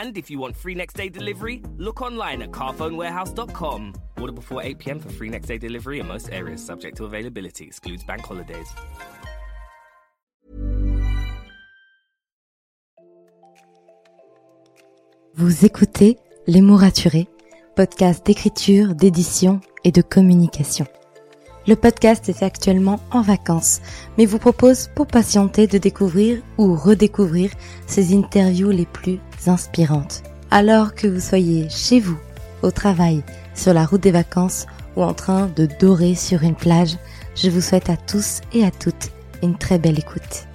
And if you want free next day delivery, look online at carphonewarehouse.com. Order before 8 pm for free next day delivery in most areas, subject to availability, excludes bank holidays. Vous écoutez Les mots raturés, podcast d'écriture, d'édition et de communication. Le podcast est actuellement en vacances, mais vous propose pour patienter de découvrir ou redécouvrir ces interviews les plus inspirantes. Alors que vous soyez chez vous, au travail, sur la route des vacances ou en train de dorer sur une plage, je vous souhaite à tous et à toutes une très belle écoute.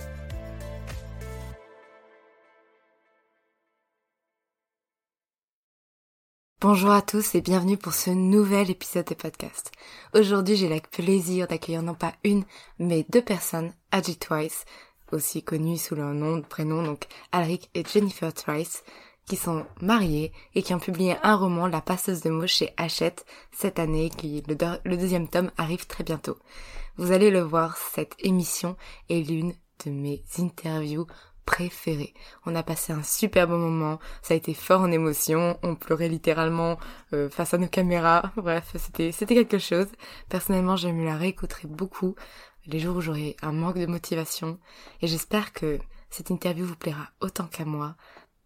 Bonjour à tous et bienvenue pour ce nouvel épisode de podcast. Aujourd'hui, j'ai le plaisir d'accueillir non pas une, mais deux personnes, Agi Twice, aussi connues sous leur nom de prénom, donc Alric et Jennifer Twice, qui sont mariées et qui ont publié un roman, La passeuse de mots chez Hachette, cette année, qui le, deuxième tome arrive très bientôt. Vous allez le voir, cette émission est l'une de mes interviews préféré. On a passé un super bon moment, ça a été fort en émotion, on pleurait littéralement euh, face à nos caméras, bref, c'était c'était quelque chose. Personnellement, je me la réécouterai beaucoup les jours où j'aurai un manque de motivation et j'espère que cette interview vous plaira autant qu'à moi.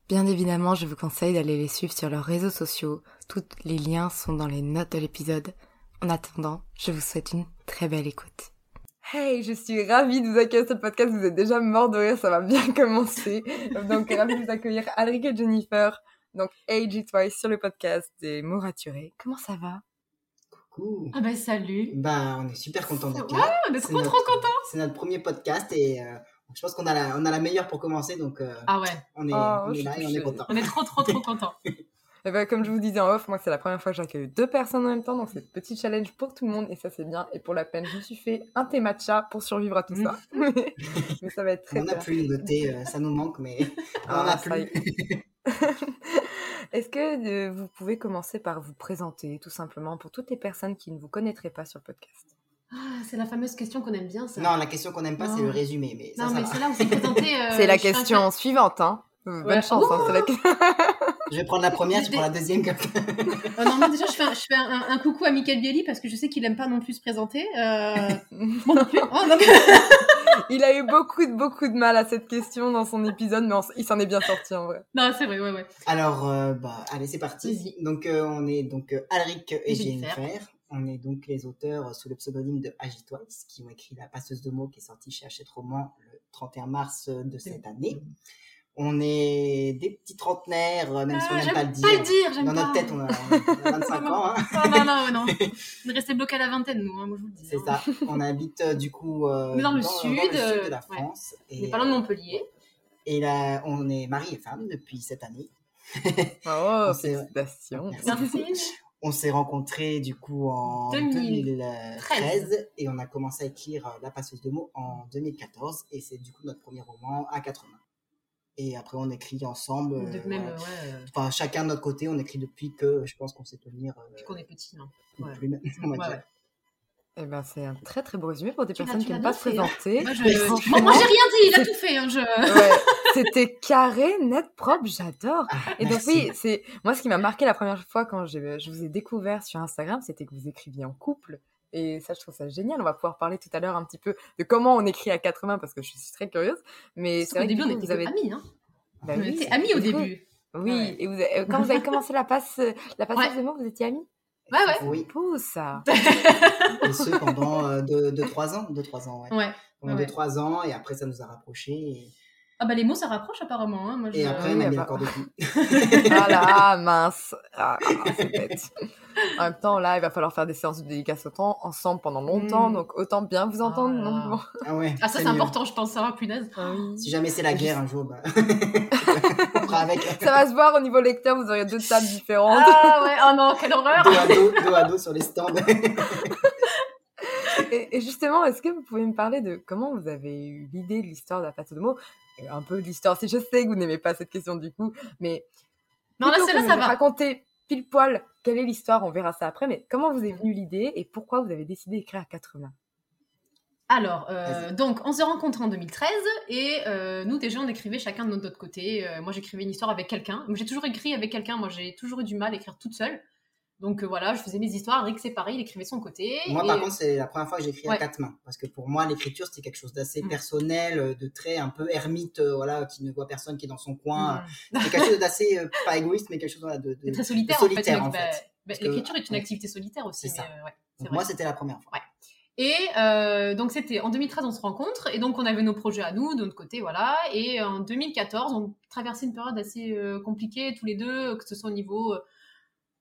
Bien évidemment, je vous conseille d'aller les suivre sur leurs réseaux sociaux, tous les liens sont dans les notes de l'épisode. En attendant, je vous souhaite une très belle écoute. Hey, je suis ravie de vous accueillir sur ce podcast. Vous êtes déjà mort de rire, ça va bien commencer. Donc, ravie de vous accueillir Alric et Jennifer. Donc, Age Twice sur le podcast des mots raturés. Comment ça va? Coucou. Ah bah salut. Bah, on est super content d'être là. Ouais, on est trop notre, trop content. C'est notre premier podcast et euh, je pense qu'on a la, on a la meilleure pour commencer. Donc, euh, ah ouais. On est, oh, on est là et on est content. On est trop trop trop content. Et ben, comme je vous disais en off, moi c'est la première fois que j'accueille deux personnes en même temps, donc c'est petit challenge pour tout le monde et ça c'est bien. Et pour la peine, je me suis fait un thé matcha pour survivre à tout ça. mais ça va être très On n'a plus le thé, euh, ça nous manque, mais on Ah, n'a ça y plus. Est-ce que euh, vous pouvez commencer par vous présenter tout simplement pour toutes les personnes qui ne vous connaîtraient pas sur le podcast? Ah, c'est la fameuse question qu'on aime bien ça. non, la question qu'on n'aime pas, c'est le résumé. Mais ça, Non, ça mais c'est là où c'est présenté. euh, C'est la question suivante, hein. Ouais. Bonne chance, hein, c'est la. Je vais prendre la première, tu prends la deuxième. comme- Euh, non, moi déjà je fais, un, je fais un, un coucou à Michael Bielli parce que je sais qu'il aime pas non plus se présenter. Euh... Moi non plus. Oh, non, mais- Il a eu beaucoup de, beaucoup de mal à cette question dans son épisode, mais on il s'en est bien sorti en vrai. non, c'est vrai, ouais, ouais. Alors, euh, bah, allez, c'est parti. Donc, euh, on est donc euh, Alric et Jennifer. On est donc les auteurs euh, sous le pseudonyme de Agitoise, qui ont écrit La passeuse de mots, qui est sortie chez Hachette Roman le 31 mars euh, de cette année. On est des petits trentenaires, euh, même si on Ah, n'aime pas le dire. Pas le dire, j'aime Dans pas. notre tête, on a, on a 25 ans. hein. Non, non, non, non. On est resté bloqué à la vingtaine, nous, hein, moi je vous le dis. C'est hein. ça. On habite euh, du coup euh, Mais dans le dans, sud, dans le sud euh, de la ouais. France. On est pas loin de euh, Montpellier. et là, on est mari et femme depuis cette année. Oh, félicitations. Merci. On s'est rencontrés du coup en 2013. 2013 et on a commencé à écrire euh, La passeuse de mots en 2014 et c'est du coup notre premier roman à quatre mains. Et après on écrit ensemble, euh, De même, ouais, euh, enfin chacun de notre côté, on écrit depuis que je pense qu'on sait tenir euh, depuis qu'on est petit. hein. Ouais. plus, on va Ouais, dire. ouais. Eh ben, c'est un très très beau résumé pour des Tu personnes qui n'aiment pas se hein. présenter. Moi, je... Moi, j'ai rien dit, il a tout fait. Hein, je... ouais, c'était carré, net, propre, j'adore. Ah, Et donc oui, c'est moi ce qui m'a marqué la première fois quand j'ai- je vous ai découvert sur Instagram, c'était que vous écriviez en couple. Et ça, je trouve ça génial. On va pouvoir parler tout à l'heure un petit peu de comment on écrit à quatre mains parce que je suis très curieuse. Mais c'est Au vrai que début, on était vous avez amis. Hein. Bah on oui, était amis au début. Oui. Ouais. Et vous avez- euh, quand vous avez commencé la passe, la passe Ouais. de mots, vous étiez amis? Ouais, ouais. Oui, Beau ça. et ce pendant 2-3 ans. 2-3 ans, ouais. Ouais. Pendant Ouais. 2-3 ans, et après, ça nous a rapprochés. Et, Ah bah les mots ça rapproche apparemment. Hein. Moi, je... et après, oui, on a mis bah- de. Voilà, mince. Ah, c'est bête. En même temps, là, il va falloir faire des séances de dédicace autant ensemble pendant longtemps, Mm. donc autant bien vous entendre. Ah. bon. Ah ouais. Ah ça c'est important je pense, ça va punaise. Si jamais c'est la guerre un jour, bah, on fera avec. Ça va se voir au niveau lecteur, vous aurez deux tables différentes. Ah ouais, oh non, quelle horreur dos à dos, dos à dos sur les stands. Et, et justement, est-ce que vous pouvez me parler de comment vous avez eu l'idée de l'histoire de la pâte de mots Un peu de l'histoire, si je sais que vous n'aimez pas cette question du coup, mais Non là c'est là ça va. raconter pile poil quelle est l'histoire, on verra ça après, mais comment vous est venue l'idée et pourquoi vous avez décidé d'écrire à quatre mains Alors, euh, donc, on s'est rencontrés en 2013 et euh, nous, déjà, on écrivait chacun de notre côté. Euh, moi, j'écrivais une histoire avec quelqu'un. J'ai toujours écrit avec quelqu'un. Moi, j'ai toujours eu du mal à écrire toute seule. Donc euh, voilà, je faisais mes histoires. Rick, c'est pareil, il écrivait son côté. Moi, Et- par contre, c'est la première fois que j'écris à quatre mains. Parce que pour moi, l'écriture, c'était quelque chose d'assez Mm. personnel, euh, de très un peu ermite, euh, voilà, qui ne voit personne, qui est dans son coin. Mm. C'est quelque chose d'assez, euh, pas égoïste, mais quelque chose voilà, de, très solitaire, de solitaire, en fait. fait. Bah, bah, L'écriture est une activité solitaire aussi. Mais, ça. ouais, Donc, moi, c'était la première fois. Et euh, donc c'était en 2013 on se rencontre et donc on avait nos projets à nous de notre côté voilà et en 2014 on traversait une période assez euh, compliquée tous les deux que ce soit au niveau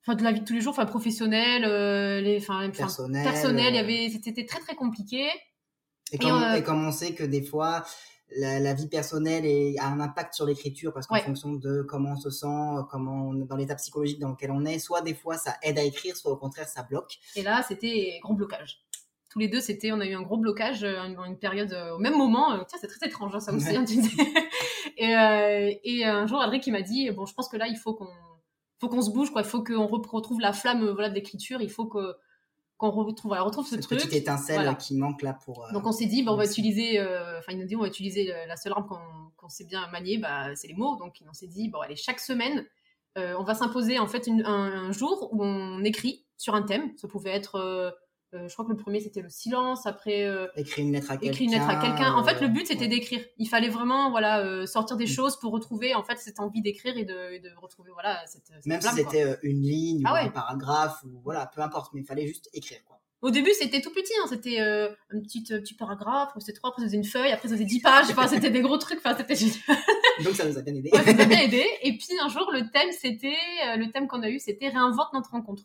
enfin de la vie de tous les jours enfin professionnel euh, les enfin Personnel. personnel il y euh, avait c'était très très compliqué Et comme, euh, et comme on sait que des fois, la, la vie personnelle est- a un impact sur l'écriture parce qu'en Ouais. fonction de comment on se sent, comment on- dans l'état psychologique dans lequel on est, soit des fois ça aide à écrire, soit au contraire ça bloque. et là c'était gros blocage tous les deux c'était on a eu un gros blocage euh, une, une période euh, au même moment tiens c'est très étrange hein, ça aussi Ouais. hein, et, euh, et un jour Adric il m'a dit bon je pense que là il faut qu'on faut qu'on se bouge quoi. Il faut qu'on re- retrouve la flamme euh, voilà de l'écriture. Il faut que qu'on retrouve voilà, retrouve ce Cette truc. petite étincelle Voilà. qui manque là pour. euh, donc on s'est dit bah, on va utiliser euh, enfin il nous dit on va utiliser euh, la seule arme qu'on qu'on sait bien manier bah c'est les mots. Donc on s'est dit bon allez chaque semaine euh, on va s'imposer en fait une- un, un jour où on écrit sur un thème. Ça pouvait être euh, euh, je crois que le premier c'était le silence après euh, Écrire une lettre à quelqu'un. En fait, le but, c'était euh, ouais. d'écrire. Il fallait vraiment, voilà, euh, sortir des Mm. choses pour retrouver, en fait, cette envie d'écrire et de, et de retrouver, voilà, cette, cette Même si flamme, quoi. c'était euh, une ligne Ah ou ouais. un paragraphe ou voilà, peu importe, mais il fallait juste écrire quoi. Au début, c'était tout petit, hein, c'était euh, un petit, euh, petit paragraphe, après c'était trois, après ça faisait une feuille, après ça faisait dix pages, enfin, c'était des gros trucs, enfin, c'était génial. Donc ça nous a bien aidé. Ouais, ça m'a bien aidé. Et puis, un jour, le thème, c'était, euh, le thème qu'on a eu, c'était réinvente notre rencontre.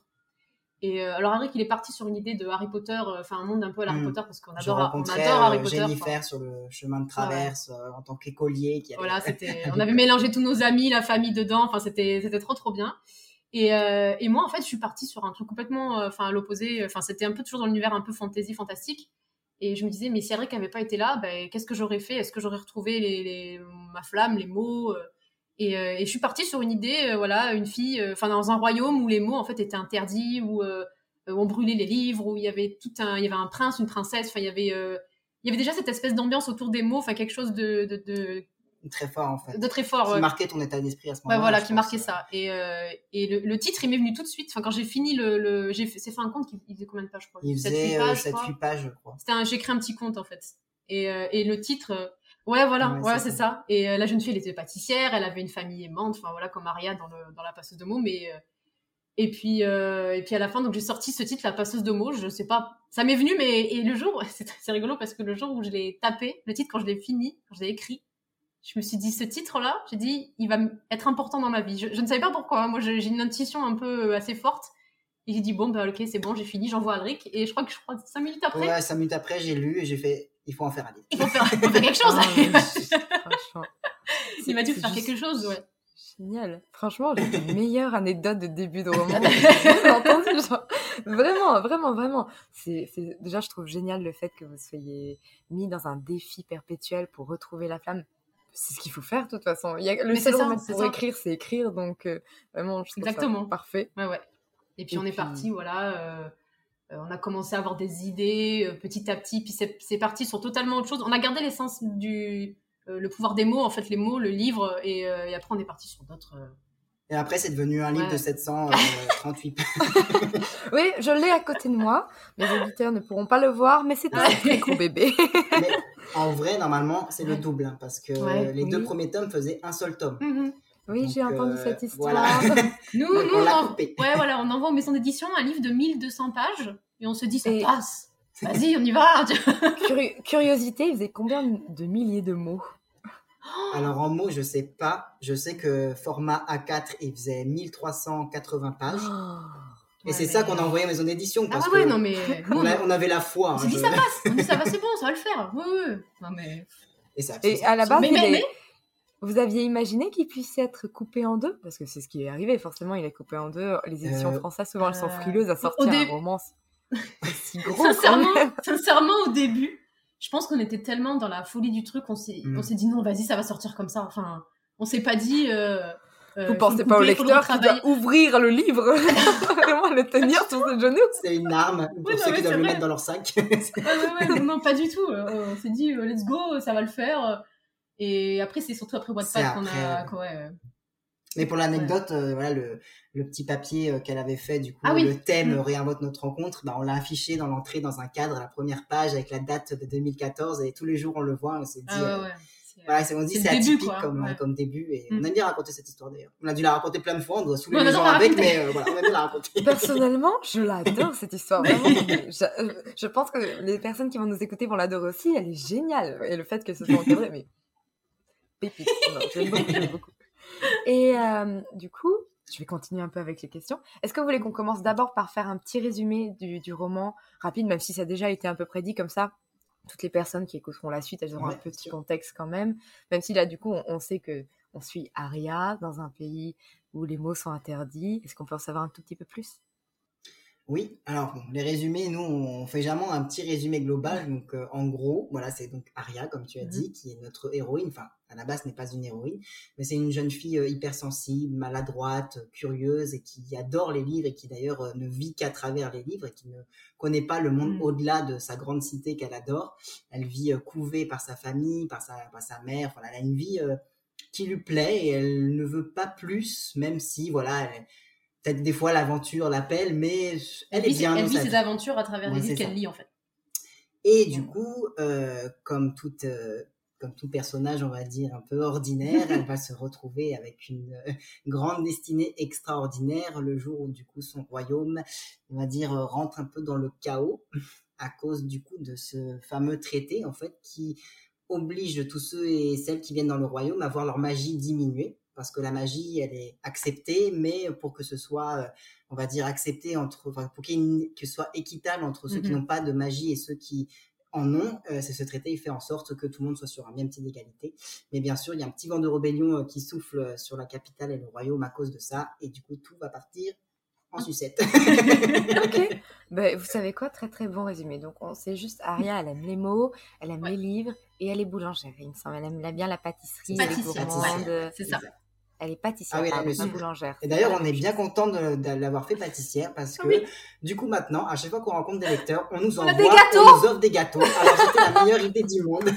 Et euh, alors, Henrik, il est parti sur une idée de Harry Potter, euh, enfin, un monde un peu à Harry Mm. Potter, parce qu'on adore, on adore Harry euh, Potter. enfin. Jennifer sur le chemin de traverse euh, en tant qu'écolier qui avait Voilà, c'était, on avait mélangé tous nos amis, la famille dedans. Enfin, c'était, c'était trop, trop bien. Et, et moi, en fait, je suis partie sur un truc complètement, enfin, à l'opposé. Enfin, c'était un peu toujours dans l'univers un peu fantasy, fantastique. Et je me disais, mais si Eric n'avait pas été là, ben, qu'est-ce que j'aurais fait? Est-ce que j'aurais retrouvé les, les- ma flamme, les mots et, euh, et je suis partie sur une idée, euh, voilà, une fille, euh, enfin, dans un royaume où les mots, en fait, étaient interdits, où, euh, où on brûlait les livres, où il y avait tout un, il y avait un prince, une princesse. Enfin, il y avait, euh, il y avait déjà cette espèce d'ambiance autour des mots, enfin, quelque chose de, de, de, très fort en fait. de très fort. Qui marquait ton état d'esprit à ce Ouais, moment-là. voilà, je qui marquait ça. Et, euh, et le, le titre, il m'est venu tout de suite. Enfin, quand j'ai fini le, le j'ai fait, c'est fait un compte qui il faisait combien de pages, je crois? Il faisait huit euh, pages, je crois. 7-8 pages, je crois. C'était un, j'ai écrit un petit compte en fait. Et, euh, et le titre, euh, ouais, voilà, Ouais, ouais, c'est ça. Et euh, la jeune fille, elle était pâtissière, elle avait une famille aimante, enfin voilà, comme Maria dans, le, dans la passeuse de mots. Mais euh, et puis euh, et puis à la fin, donc j'ai sorti ce titre, la passeuse de mots. Je sais pas, ça m'est venu, mais et le jour, c'est rigolo parce que le jour où je l'ai tapé, le titre quand je l'ai fini, quand je l'ai écrit, je me suis dit ce titre-là, j'ai dit, il va être important dans ma vie. Je, je ne savais pas pourquoi. hein. Moi, j'ai une intuition un peu euh, assez forte. Et j'ai dit, bon, bah, ok, c'est bon, j'ai fini, j'envoie à Alric. Et je crois que je crois cinq minutes après, Ouais, 5 minutes après, j'ai lu et j'ai fait il faut en faire un livre. il faut faire, il faut faire quelque chose. Ah, franchement. il m'a dit faire juste quelque chose, ouais. Génial. Franchement, j'ai des meilleures anecdotes de début de roman. j'ai genre. Vraiment, vraiment, vraiment. C'est, c'est- déjà, je trouve génial le fait que vous soyez mis dans un défi perpétuel pour retrouver la flamme. C'est ce qu'il faut faire, de toute façon. Il y a, le Mais seul ça, remède c'est pour ça. écrire, c'est écrire. Donc, euh, vraiment, je trouve ça Exactement. parfait. Ouais, ouais. Et puis Et on est parti, voilà. euh, on a commencé à avoir des idées euh, petit à petit. Puis c'est parti sur totalement autre chose. On a gardé l'essence du. euh, le pouvoir des mots, en fait, les mots, le livre. Et, euh, et après, on est parti sur d'autres. euh, Et après, c'est devenu un livre Ouais. de 738 pages. Oui, je l'ai à côté de moi. Mes auditeurs ne pourront pas le voir, mais c'est un très gros bébé. Mais en vrai, normalement, c'est le double, hein, parce que Ouais, les deux premiers tomes faisaient un seul tome. Oui, j'ai entendu euh, cette histoire. voilà. Nous, Donc, nous on en- ouais, voilà, on envoie aux maisons d'édition un livre de 1200 pages et on se dit ça Et- passe. Vas-y, on y va. Curi- curiosité, il faisait combien de milliers de mots? Alors en mots, je sais pas. Je sais que format A4, il faisait 1380 pages. Et Ouais, c'est mais- ça qu'on a envoyé aux maisons d'édition. Ah Parce ouais, que non mais on, a- on avait la foi. on hein, s'est dit je- ça passe. On dit ça va, c'est bon, ça va le faire. Oui, oui. Non mais. Et ça, Et à la base, Mais- il mais- est- mais- vous aviez imaginé qu'il puisse être coupé en deux? Parce que c'est ce qui est arrivé, forcément, il est coupé en deux. Les éditions Euh, françaises, souvent, elles sont euh, frileuses à au sortir un roman si gros. Sincèrement, sincèrement, au début, je pense qu'on était tellement dans la folie du truc, on s'est, Mm. on s'est dit non, vas-y, ça va sortir comme ça. Enfin, on s'est pas dit. Euh, euh, Vous pensez pas au lecteur qui doit ouvrir le livre Vraiment le tenir sur ses genoux C'est une arme pour Oui, ceux qui doivent le mettre dans leur sac. Ouais, ouais, ouais, non, pas du tout. On s'est dit, let's go, ça va le faire. Et après, c'est surtout après Wattpad qu'on a. ouais, euh, Mais pour l'anecdote, euh, voilà le, le petit papier euh, qu'elle avait fait, du coup, Ah oui. le thème Mm. euh, réinvente notre rencontre, bah, on l'a affiché dans l'entrée, dans un cadre, à la première page, avec la date de 2014, et tous les jours on le voit, on s'est dit, Ah ouais, euh, ouais. C'est, voilà, c'est- on dit c'est début, atypique quoi, comme, ouais. comme début, et Mm. on aime bien raconter cette histoire d'ailleurs. On a dû la raconter plein de fois, on doit saouler les adore gens avec, raconter. mais euh, voilà, on aime bien la raconter. Personnellement, je l'adore cette histoire. Vraiment. je, je pense que les personnes qui vont nous écouter vont l'adorer aussi. Elle est géniale. Et le fait que ce soit encadré, mais pépite. J'aime beaucoup, j'aime beaucoup. Et euh, du coup, je vais continuer un peu avec les questions. Est-ce que vous voulez qu'on commence d'abord par faire un petit résumé du, du roman rapide, même si ça a déjà été un peu prédit comme ça? Toutes les personnes qui écouteront la suite, elles auront Ouais, un petit contexte quand même. Même si là, du coup, on, on sait que on suit Aria dans un pays où les mots sont interdits. Est-ce qu'on peut en savoir un tout petit peu plus? Oui, alors bon, les résumés, nous, on fait jamais un petit résumé global. Donc, euh, en gros, voilà, c'est donc Aria, comme tu as Mhm. dit, qui est notre héroïne. Enfin, à la base, ce n'est pas une héroïne, mais c'est une jeune fille euh, hypersensible, maladroite, euh, curieuse et qui adore les livres et qui d'ailleurs euh, ne vit qu'à travers les livres et qui ne connaît pas le monde Mhm. au-delà de sa grande cité qu'elle adore. Elle vit couvée par sa famille, par sa, par sa mère. Voilà, elle a une vie qui lui plaît et elle ne veut pas plus, même si, voilà, elle- peut-être des fois l'aventure l'appelle, mais elle, est vit, bien elle dans vit sa ses vie. aventures à travers Ouais, les livres qu'elle lit, en fait. Et du coup, euh, comme toute, euh, comme tout personnage, on va dire un peu ordinaire, elle va se retrouver avec une euh, grande destinée extraordinaire le jour où du coup son royaume, on va dire, rentre un peu dans le chaos à cause du coup de ce fameux traité en fait qui oblige tous ceux et celles qui viennent dans le royaume à voir leur magie diminuer parce que la magie elle est acceptée mais pour que ce soit euh, on va dire accepté entre enfin, pour qu'il que ce soit équitable entre ceux qui Mhm. n'ont pas de magie et ceux qui en ont euh, c'est ce traité il fait en sorte que tout le monde soit sur un même pied d'égalité mais bien sûr il y a un petit vent de rébellion euh, qui souffle sur la capitale et le royaume à cause de ça et du coup tout va partir en sucette Ok. Ben, vous savez quoi? Très très bon résumé. Donc on sait juste Aria, elle aime les mots, elle aime Ouais. les livres et elle est boulangère. Il me semble, elle aime bien la pâtisserie, C'est elle est Pâtissière, gourmande. ouais, c'est ça. Elle est pâtissière, Ah oui, elle le pas boulangère. Et d'ailleurs, on est bien content de, de l'avoir fait pâtissière parce que, Oui. du coup, maintenant, à chaque fois qu'on rencontre des lecteurs, on nous envoie, des gâteaux on nous offre des gâteaux. Alors, c'était la meilleure idée du monde.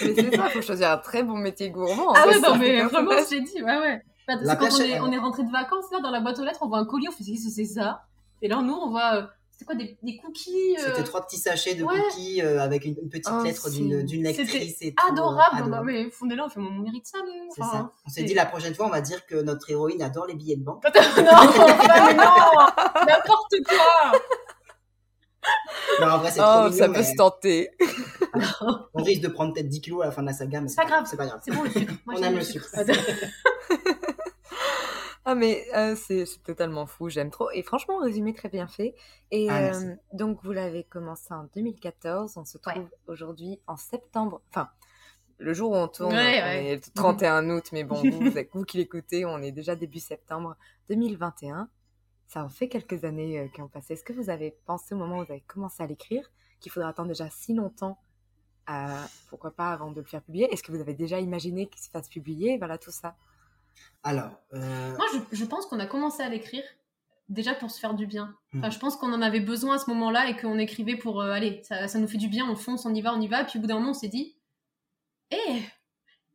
Mais c'est ça, il faut choisir un très bon métier gourmand. Ah ouais, non, mais vraiment, je l'ai dit, ouais, ouais. C'est quand on plage- est, on est rentré de vacances, là, dans la boîte aux lettres, on voit un colis, on fait, qu'est-ce que c'est ça? Et là, nous, on voit, euh, c'était quoi, des, des cookies euh, C'était trois petits sachets de ouais. cookies euh, avec une, une petite Oh, lettre c'est- d'une d'une lectrice et tout, euh, adorables. Non, adorable. mais là, on fait, on mérite ça, nous. Enfin, ça. On s'est dit la prochaine fois, on va dire que notre héroïne adore les billets de banque. non, N'importe quoi Non, en vrai, c'est trop Oh, mignon, ça peut mais se tenter. on risque de prendre peut-être 10 kilos à la fin de la saga, mais C'est pas grave. C'est pas grave. C'est bon, le sucre. Moi, On aime le sucre. Ah mais euh, c'est c'est totalement fou, j'aime trop. Et franchement, résumé très bien fait. Et Ah, euh, donc vous l'avez commencé en 2014, on se trouve aujourd'hui en septembre. Enfin, le jour où on tourne, Ouais, on ouais. est le 31 août, mais bon, vous, vous, vous qui l'écoutez, on est déjà début septembre 2021. Ça en fait quelques années euh, qui ont passé. Est-ce que vous avez pensé au moment où vous avez commencé à l'écrire qu'il faudrait attendre déjà si longtemps pourquoi pas avant de le faire publier? Est-ce que vous avez déjà imaginé qu'il se fasse publier? Voilà tout ça. Alors, euh, Moi, je, je pense qu'on a commencé à l'écrire déjà pour se faire du bien. Enfin, Mhm. je pense qu'on en avait besoin à ce moment-là et qu'on écrivait pour euh, allez, ça, ça nous fait du bien, on fonce, on y va, on y va. Puis au bout d'un moment, on s'est dit, eh,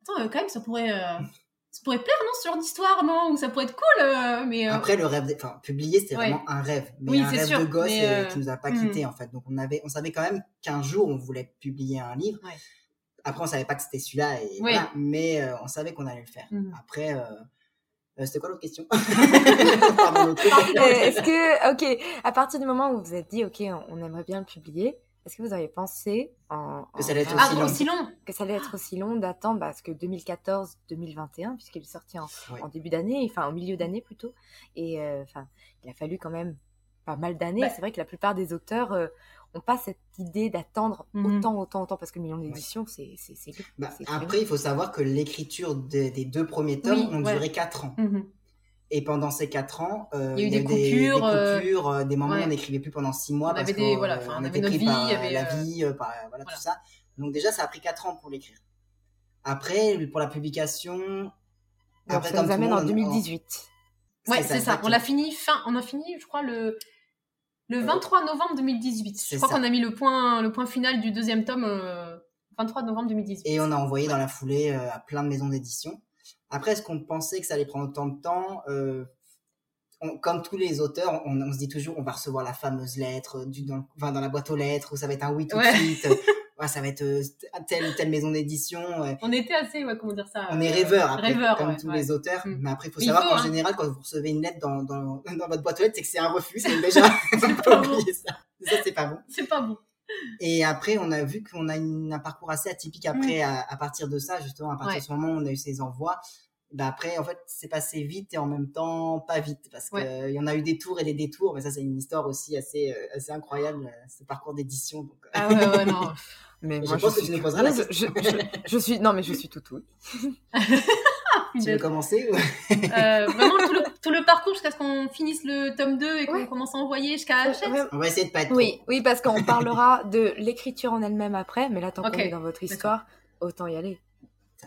attends, euh, quand même, ça pourrait, euh, ça pourrait plaire, non, ce genre d'histoire, non Ou ça pourrait être cool, euh, mais Après, le rêve, des- enfin, publier, c'était Ouais. vraiment un rêve, mais Oui, un c'est rêve sûr, de gosse qui nous a pas hmm. quitté en fait. Donc on avait, on savait quand même qu'un jour on voulait publier un livre. Ouais. Après, on savait pas que c'était celui-là, et Oui. voilà, mais euh, on savait qu'on allait le faire. Mhm. Après, euh, euh, c'était quoi l'autre question? Euh, Est-ce que, ok, à partir du moment où vous vous êtes dit, ok, on, on aimerait bien le publier, est-ce que vous avez pensé en, Que ça allait être Ah, aussi long. aussi long que ça allait être aussi long d'attendre parce que 2014-2021 puisqu'il est sorti en, Ouais. en début d'année, enfin en milieu d'année plutôt, et euh, enfin il a fallu quand même pas mal d'années. Bah. C'est vrai que la plupart des auteurs euh, ont pas cette idée d'attendre Mhm. autant, autant, autant parce que le million d'éditions c'est c'est Bah, après, il faut savoir que l'écriture des- des deux premiers tomes Oui, ont ouais. duré 4 ans. Mhm. Et pendant ces 4 ans, euh, Il y a eu des des, coupures, euh, coupures, euh, des moments ouais. où on n'écrivait plus pendant 6 mois On parce avait des- qu'on voilà, on avait pris vie, par avait, la vie, euh, par voilà, voilà. tout ça. Donc déjà, ça a pris 4 ans pour l'écrire. Après, pour la publication, après, ça nous amène en monde, 2018. Ouais, c'est ça. On l'a fini fin, on a fini, je crois, le, le 23 novembre 2018. c'est Je crois qu'on a mis le point, le point final du deuxième tome euh, 23 novembre 2018. Et on a envoyé dans la foulée euh, à plein de maisons d'édition. Après, est-ce qu'on pensait que ça allait prendre autant de temps Euh, on- Comme tous les auteurs, on, on se dit toujours on va recevoir la fameuse lettre du, dans, enfin, dans la boîte aux lettres, ou ça va être un oui tout Ouais. de suite. Ouais, ça va être euh, telle ou telle maison d'édition. On était assez, ouais, comment dire ça On est euh, rêveurs, après, rêveurs, comme ouais, tous ouais. les auteurs. Mm. Mais après, il faut savoir qu'en hein. général, quand vous recevez une lettre dans, dans, dans votre boîte aux lettres, c'est que c'est un refus. C'est déjà. pas bon. ça. Ça, c'est pas bon. C'est pas bon. Et après, on a vu qu'on a une- un parcours assez atypique après, à, à partir de ça, justement, à partir Mm. De ce moment où on a eu ces envois. Bah après, en fait, c'est passé vite et en même temps pas vite parce qu'il Ouais. y en a eu des tours et des détours, mais ça, c'est une histoire aussi assez, euh, assez incroyable, euh, ce parcours d'édition. Euh, Ah ouais, ouais, non. Mais Je pense que tu nous poseras la je, je, je suis non mais je suis tout oui. tu veux commencer ou- Euh, vraiment tout le, tout le parcours jusqu'à ce qu'on finisse le tome 2 et qu'on Ouais. commence à envoyer jusqu'à Hachette. On va essayer de pas être trop. Oui, oui, parce qu'on parlera de l'écriture en elle-même après, mais là, tant Ok, qu'on est dans votre histoire, autant y aller.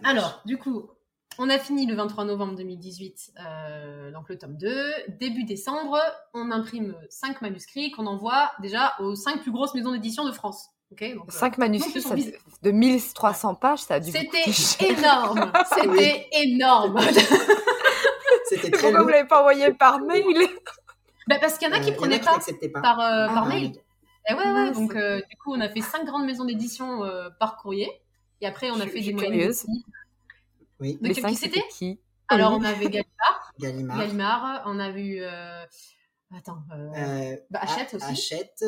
Alors, du coup, on a fini le 23 novembre 2018, euh, donc le tome 2. Début décembre, on imprime 5 manuscrits qu'on envoie déjà aux 5 plus grosses maisons d'édition de France. Ok, donc, euh, 5 manuscrits donc, ça de 1300 pages, ça a dû C'était énorme, c'était énorme. C'était très Pourquoi vous l'avez pas envoyé par mail? Bah, parce qu'il y en a qui Euh, prenaient qui pas par, euh, Ah, par mail. Et ouais, donc euh, du coup, on a fait 5 grandes maisons d'édition euh, par courrier. Et après, on a Je- fait je des moyennes. Oui, De Les qui cinq, c'était qui? Alors, on avait Gallimard, Gallimard. Gallimard, on a vu... euh, Attends, euh, Euh, bah, Hachette aussi. Hachette.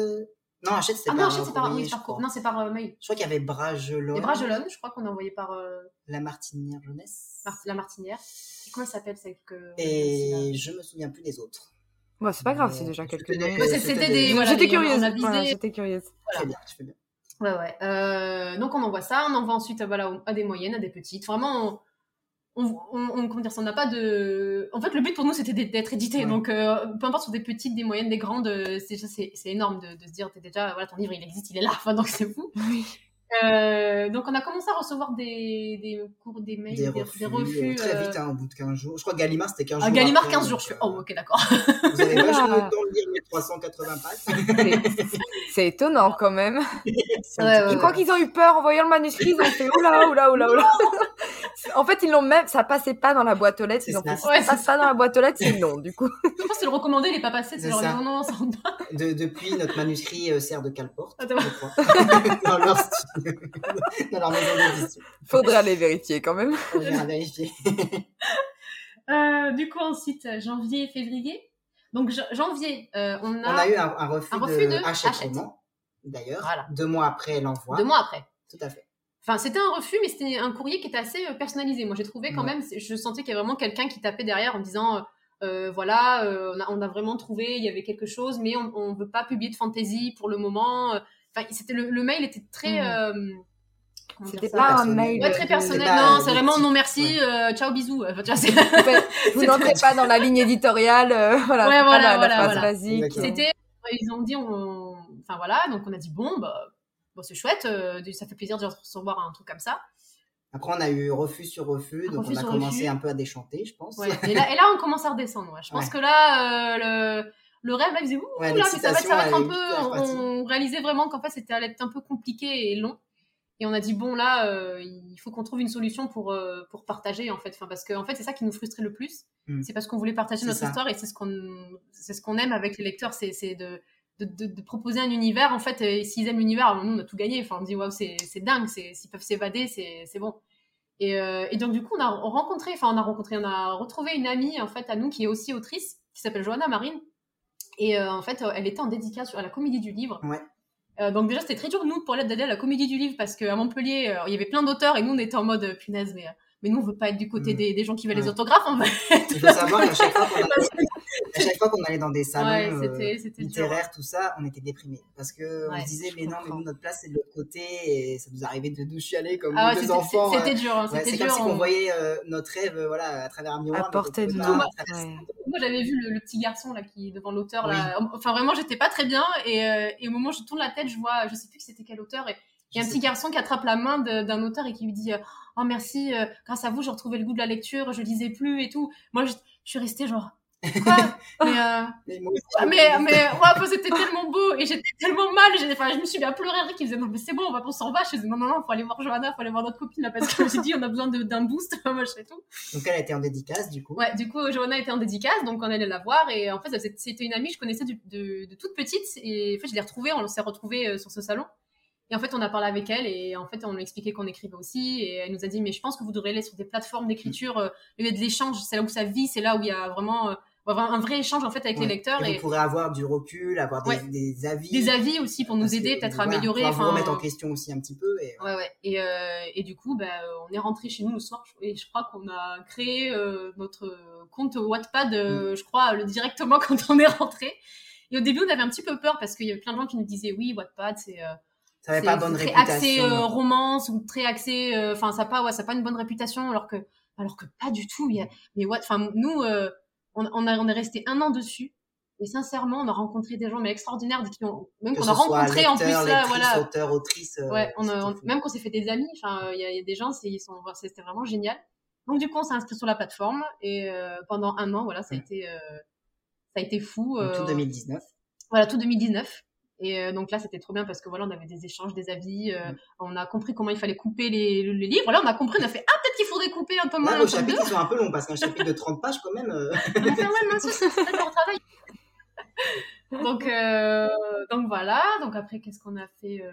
Euh, Non, Hachette, c'est Ah par non, Hachette, c'est par, oui, par, non, c'est par euh, mail. Je crois qu'il y avait Bragelonne. Les Bragelonne, je crois qu'on a envoyé par euh, La Martinière Jeunesse. Mar- la Martinière. Et comment elle s'appelle celle que... Et je me souviens plus des autres. Bon, c'est pas grave, c'est déjà quelques noms. C'était des- voilà, J'étais curieuse. Voilà, j'étais curieuse. Je fais bien, je fais bien. Ouais, ouais. Euh, donc on envoie ça, on envoie ensuite euh, voilà, à des moyennes, à des petites. Vraiment, on, on, on- on- comment dire, ça, on n'a pas de. En fait, le but pour nous c'était d'être- édité. Ouais. Donc, euh, peu importe sur des petites, des moyennes, des grandes, euh, c'est déjà- c'est c'est énorme de, de se dire, t'es déjà, voilà, ton livre il existe, il est là. Enfin, donc c'est fou. Oui. Euh, donc on a commencé à recevoir des, des cours, des mails, Des des, refus, des refus, euh, très euh, vite, hein, au bout de 15 jours. Je crois que Gallimard, c'était 15 à jours. Gallimard après, 15 jours. donc, Je suis, oh, ok, d'accord. Vous avez vachement Ah. le temps de lire les 380 pages. C'est- étonnant quand même. Ouais, ouais, Je crois qu'ils ont eu peur en voyant le manuscrit, ils ont fait oula, oula, oula, oula. En fait, ils l'ont même, ça passait pas dans la boîte aux lettres, ils ont fait ça. si Ouais, ça passe pas dans la boîte aux lettres, c'est non, du coup. Je pense que le recommandé, il est pas passé. C'est genre, ça. non, non, ça. De- depuis, notre manuscrit euh, sert de cale-porte, Attends. dans leur maison d'édition. Faudra les vérifier quand même. À vérifier. Euh, du coup, ensuite, janvier et février. Donc, janvier, euh, on a, On a eu un, un refus, un refus de, de Hachette Hachette. Roman, d'ailleurs, Voilà. deux mois après l'envoi. deux mois après. Tout à fait. Enfin, c'était un refus, mais c'était un courrier qui était assez euh, personnalisé. Moi, j'ai trouvé quand Ouais. même, je sentais qu'il y avait vraiment quelqu'un qui tapait derrière en me disant, euh, voilà, euh, on, a, on a vraiment trouvé, il y avait quelque chose, mais on ne veut pas publier de fantasy pour le moment. C'était le, le mail était très. Mhm. euh, C'était pas un personnel. mail. Ouais, très personnel. Non, c'est vraiment non merci, ouais. euh, ciao bisous. Enfin, tu vois, Vous n'entrez pas dans la ligne éditoriale, euh, voilà, Ouais, voilà, la, voilà, phrase voilà. basique. C'était, ils ont dit, on... enfin voilà, donc on a dit bon, bah, bon, c'est chouette, euh, ça fait plaisir de recevoir un truc comme ça. Après, on a eu refus sur refus, donc Refus on a commencé refus. un peu à déchanter, je pense. Ouais. Et, là, et là, on commence à redescendre. ouais. Je pense que là, euh, le, le rêve, là, il faisait ouh, Ouais, là, mais ça va, être- ça va être un peu. On réalisait vraiment qu'en fait, c'était allait être un peu compliqué et long. Et on a dit bon, là, euh, il faut qu'on trouve une solution pour euh, pour partager en fait, enfin, parce que en fait, c'est ça qui nous frustrait le plus. Mm. C'est parce qu'on voulait partager notre ça. histoire et c'est ce qu'on c'est ce qu'on aime avec les lecteurs, c'est de de, de, de proposer un univers. En fait, et s'ils aiment l'univers, nous, on a tout gagné. Enfin, on dit, waouh, c'est c'est dingue. c'est- S'ils peuvent s'évader, c'est c'est bon. Et, euh, et donc, du coup, on a rencontré, enfin, on a rencontré, on a retrouvé une amie, en fait, à nous, qui est aussi autrice, qui s'appelle Johanna Marine. Et euh, en fait, elle était en dédicace à la Comédie du Livre. Ouais. Euh, donc déjà, c'était très dur, nous, pour l'aide d'aller à la Comédie du Livre, parce qu'à Montpellier, euh, il y avait plein d'auteurs, et nous, on était en mode, euh, punaise, mais, mais nous, on veut pas être du côté Mm. des, des gens qui veulent les autographes, en fait. Il faut savoir qu'à chaque fois qu'on allait, à chaque fois qu'on allait dans des salons Ouais, euh, c'était- c'était dur. littéraires, tout ça, on était déprimés. Parce que on Ouais, se disait, mais non, mais comprends. nous, notre place, c'est de l'autre côté. Et ça nous arrivait de nous chialer comme Ah ouais, deux c'était- enfants. c'était euh, dur, hein, ouais, c'était c'est comme si on- on voyait euh, notre rêve euh, voilà, à travers un miroir. À portée de. Ouais. Moi, j'avais vu le, le petit garçon là qui devant l'auteur Oui. là. Enfin, vraiment, j'étais pas très bien. Et, euh, et au moment où je tourne la tête, je vois, je sais plus c'était quel auteur. Et il y a un petit garçon qui attrape la main d'un auteur et qui lui dit euh, Oh merci, euh, grâce à vous, j'ai retrouvé le goût de la lecture, je lisais plus et tout. Moi, je, je suis restée genre Quoi Mais, euh, Mais moi aussi, mais, mais ouais, enfin, c'était tellement beau et j'étais tellement mal. Enfin, je me suis bien pleuré. Rick, il faisait non, mais c'est bon, on va on s'en va. Je faisais non, non, non, faut aller voir Johanna, faut aller voir notre copine là parce que dit, on a besoin de- d'un boost, machin et tout. Donc elle a été en dédicace, du coup. Ouais, du coup, Johanna était en dédicace, donc on allait la voir. Et en fait, c'était- une amie que je connaissais de, de toute petite. Et en fait, je l'ai retrouvée, on s'est retrouvés euh, sur ce salon. Et en fait, on a parlé avec elle et en fait, on lui a expliqué qu'on écrivait aussi. Et elle nous a dit, mais je pense que vous devriez aller sur des plateformes d'écriture, euh, il y a de l'échange, c'est là où ça vit, c'est là où il y a vraiment euh, avoir un vrai échange en fait avec Ouais. les lecteurs Et et, vous pourrez avoir du recul, avoir des, Ouais. des avis. des avis aussi pour nous aider, peut-être à voilà, améliorer. pouvoir vous enfin, remettre en question aussi un petit peu. Et, Ouais, ouais. Et, euh, et du coup, bah, on est rentré chez nous le soir et je crois qu'on a créé euh, notre compte Wattpad, euh, je crois, le, directement quand on est rentré. Et au début, on avait un petit peu peur parce qu'il y avait plein de gens qui nous disaient oui, Wattpad, c'est ça n'avait pas bonne très réputation. axé euh, romance ou très axé, euh, enfin, ça pas, ouais, ça pas une bonne réputation alors que, alors que pas du tout. Il y a, mais what, enfin, nous, euh, on, on, a, on est resté un an dessus. Et sincèrement, on a rencontré des gens mais extraordinaires, qui ont, même qu'on a rencontré en plus là, voilà. auteur, autrice. euh, Ouais, on a, on- même qu'on s'est fait des amis, enfin, euh, il y, a- il y a des gens, c'est, ils sont, c'était vraiment génial. Donc du coup, on s'est inscrit sur la plateforme et euh, pendant un an, voilà, ça a Mm. été, euh, ça a été fou. Tout euh, 2019. Voilà, tout 2019. Et donc là, c'était trop bien parce que voilà, on avait des échanges, des avis, euh, Mm. on a compris comment il fallait couper les, les livres. Là, on a compris, on a fait ah peut-être qu'il couper un peu moins un nos chapitres sont un peu longs parce qu'un chapitre de 30 pages, quand même. euh, ouais, c'est travail. donc euh, donc voilà. Donc après, qu'est-ce qu'on a fait euh,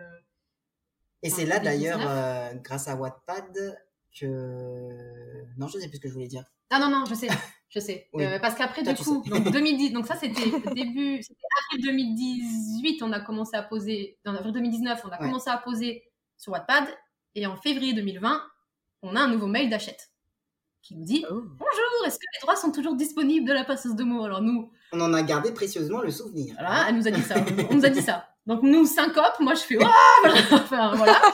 Et c'est là 2019. d'ailleurs, euh, grâce à Wattpad, que. Non, je ne sais plus ce que je voulais dire. Ah non, non, je sais, je sais. Oui. Euh, parce qu'après, du coup, donc 2010, donc ça c'était début, c'était avril 2018, on a commencé à poser, en avril 2019, on a Ouais. commencé à poser sur Wattpad, et en février 2020, on a un nouveau mail d'achète qui nous dit Oh. Bonjour, est-ce que les droits sont toujours disponibles de la passeuse de mots? Alors nous, On en a gardé précieusement le souvenir. voilà, elle nous a dit ça, on nous a dit ça. Donc nous, syncope, moi je fais Ouah enfin, voilà.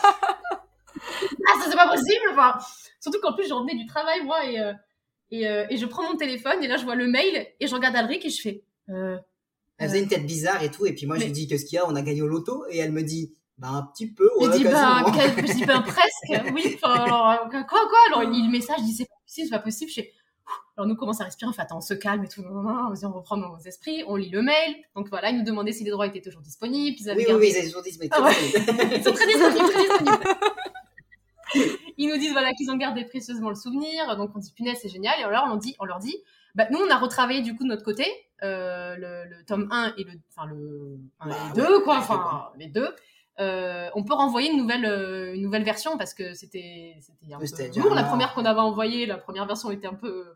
Ah, ça c'est pas possible enfin, Surtout qu'en plus, je revenais du travail, moi, et, euh, et, euh, et je prends mon téléphone, et là je vois le mail, et je regarde Alric, et je fais euh, Elle faisait une tête bizarre et tout, et puis moi je lui dis qu'est-ce qu'il y a, on a gagné au loto, et elle me dit bah un petit peu, Je ouais, dis, ben, quasiment. quel- je dis, presque, oui, enfin, alors, euh, quoi, quoi, alors, il lit le message, il dit, c'est pas possible, c'est pas possible, je fais, alors, nous, commence à respirer, on fait, attends, on se calme et tout, vas-y, on reprend nos esprits, on lit le mail, donc voilà, ils nous demandaient si les droits étaient toujours disponibles, ils avaient Oui, gardé oui, ils sont disponibles. Ah ouais. Ils sont très disponibles, très disponibles. Ils nous disent voilà qu'ils ont gardé précieusement le souvenir, donc on dit punaise c'est génial. Et alors on dit, on leur dit, bah nous on a retravaillé du coup de notre côté euh, le, le tome 1 et le, enfin le, un Bah, et ouais, 2 quoi, enfin les deux. Euh, on peut renvoyer une nouvelle euh, une nouvelle version parce que c'était c'était un peu lourd la première qu'on avait envoyée, la première version était un peu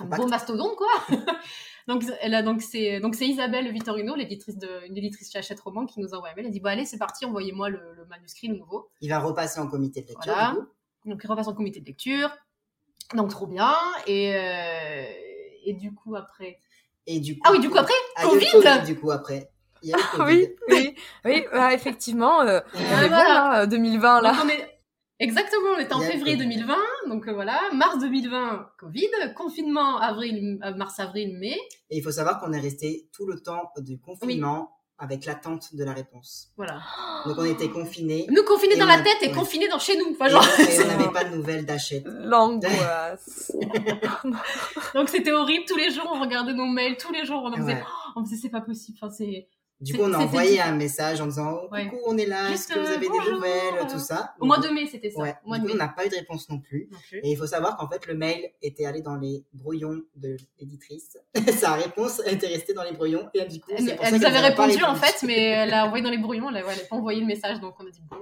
un Compact. beau mastodonte quoi. donc elle a donc c'est donc c'est Isabelle Vittorino, l'éditrice de une éditrice chez Hachette Roman qui nous envoie un mail. Elle dit bon allez c'est parti envoyez-moi le, le manuscrit le nouveau. Il va repasser en comité de lecture. Voilà. Donc il repasse en comité de lecture. Donc trop bien et euh, et du coup après Et du coup, ah oui du coup après Covid, du coup, après. Il y a eu le Covid. Oui, oui, oui, bah, effectivement, euh, on Ah, est bon voilà. là, 2020 là. Donc, on est... Exactement, on était en février Covid. 2020, donc euh, voilà, mars 2020, Covid, confinement avril, euh, mars, avril, mai, Et il faut savoir qu'on est resté tout le temps du confinement avec l'attente de la réponse. voilà. Donc on était confinés. Nous confinés dans la a- tête et ouais. confinés dans chez nous, enfin, Et, genre. et on n'avait pas de nouvelles d'achète. L'angoisse. Donc c'était horrible, tous les jours on regardait nos mails, tous les jours on en faisait, Ouais. oh, on faisait c'est pas possible, enfin c'est... Du coup, on a envoyé un message en disant oh, Ouais. coucou, on est là, est-ce que vous euh, avez bonjour, des nouvelles, euh, tout ça? Au mois de mai, c'était ça. Ouais. Au mois Du de coup, on mai. n'a pas eu de réponse non plus. Non plus. Et il faut savoir qu'en fait, le mail était allé dans les brouillons de l'éditrice. Sa réponse était restée dans les brouillons. Et du coup, Elle, pour elle ça nous avait répondu en fait, mais elle a envoyé dans les brouillons, elle n'a pas envoyé le message, donc on a dit bon,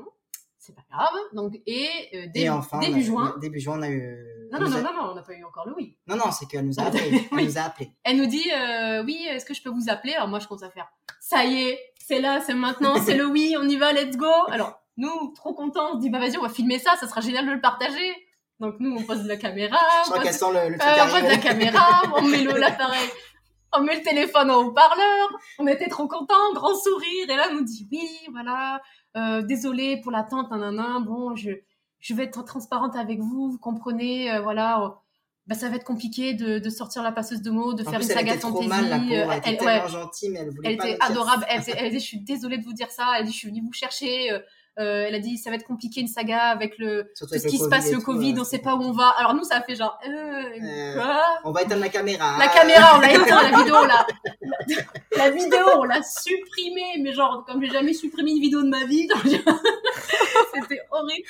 c'est pas grave. Donc et euh, début, Et enfin, on a- début juin. Début juin, on a eu. Non non non non non, on n'a pas eu encore le oui. Non, non, c'est qu'elle nous a appelé. Elle nous a appelé. Elle nous dit euh, oui, est-ce que je peux vous appeler? Alors moi je commence à faire ça y est, c'est là, c'est maintenant, c'est le oui, on y va, let's go. Alors nous trop contents, on se dit bah vas-y, on va filmer ça, ça sera génial de le partager. Donc nous on pose de la caméra, Je on crois pose- qu'elle sent le, le truc Euh, on pose la caméra, on met l'appareil, on met le téléphone en haut-parleur, on était trop contents, grand sourire, et là on nous dit oui, voilà, euh, désolé pour l'attente, nanana, bon, je, je vais être transparente avec vous, vous comprenez, euh, voilà, bah, ça va être compliqué de, de sortir la passeuse de mots, de En faire plus, une elle saga était trop mal, la pauvre. euh, Elle était elle- tellement ouais, gentille, mais elle voulait elle pas était nous dire adorable. Elle, elle dit, je suis désolée de vous dire ça. Elle dit, je suis venue vous chercher. Euh, elle a dit, ça va être compliqué une saga avec le Surtout tout avec ce qui se passe, le tout, Covid, on c'est sait pas où on va. Alors nous, ça a fait genre, euh, Euh, quoi On va éteindre la caméra. La caméra, on l'a éteint, la vidéo, on l'a, la vidéo, on l'a supprimée, mais genre, comme j'ai jamais supprimé une vidéo de ma vie, c'était horrible.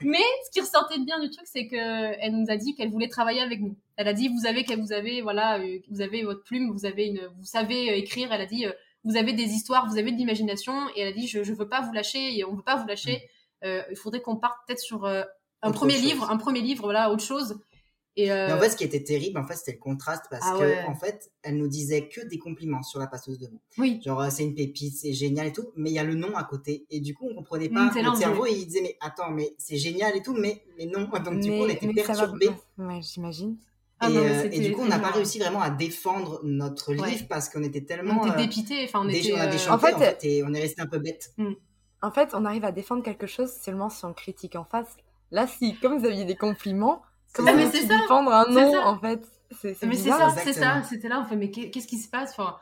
Mais ce qui ressortait de bien du truc, c'est que elle nous a dit qu'elle voulait travailler avec nous. Elle a dit, vous avez, vous avez, voilà, vous avez votre plume, vous avez une, vous savez écrire. Elle a dit, vous avez des histoires, vous avez de l'imagination. Et elle a dit, je, je veux pas vous lâcher et on veut pas vous lâcher. Euh, il faudrait qu'on parte peut-être sur euh, un Autre premier chose. livre, un premier livre, voilà, autre chose. Et, euh, Mais en fait, ce qui était terrible, en fait, c'était le contraste parce Ah que, ouais. en fait, elle nous disait que des compliments sur la passeuse de mots. oui. Genre, c'est une pépite, c'est génial et tout, mais il y a le nom à côté. Et du coup, on comprenait pas. l'enjeu. cerveau, il disait, mais attends, mais c'est génial et tout, mais, mais non. Donc, du coup, on était ça va-. Ouais, j'imagine. Ah et, non, euh, et du coup, on n'a pas réussi vraiment à défendre notre livre Ouais. parce qu'on était On tellement. était euh, dépité, enfin on était. on a euh, En fait, et on est resté un peu bête. En fait, on arrive à défendre quelque chose seulement si on critique en face. Là, si, comme vous aviez des compliments, comment c'est ça, défendre un nom, ça. en fait? C'est Mais c'est ça, c'est ça, c'était là, on fait mais qu'est- qu'est-ce qui se passe? Enfin,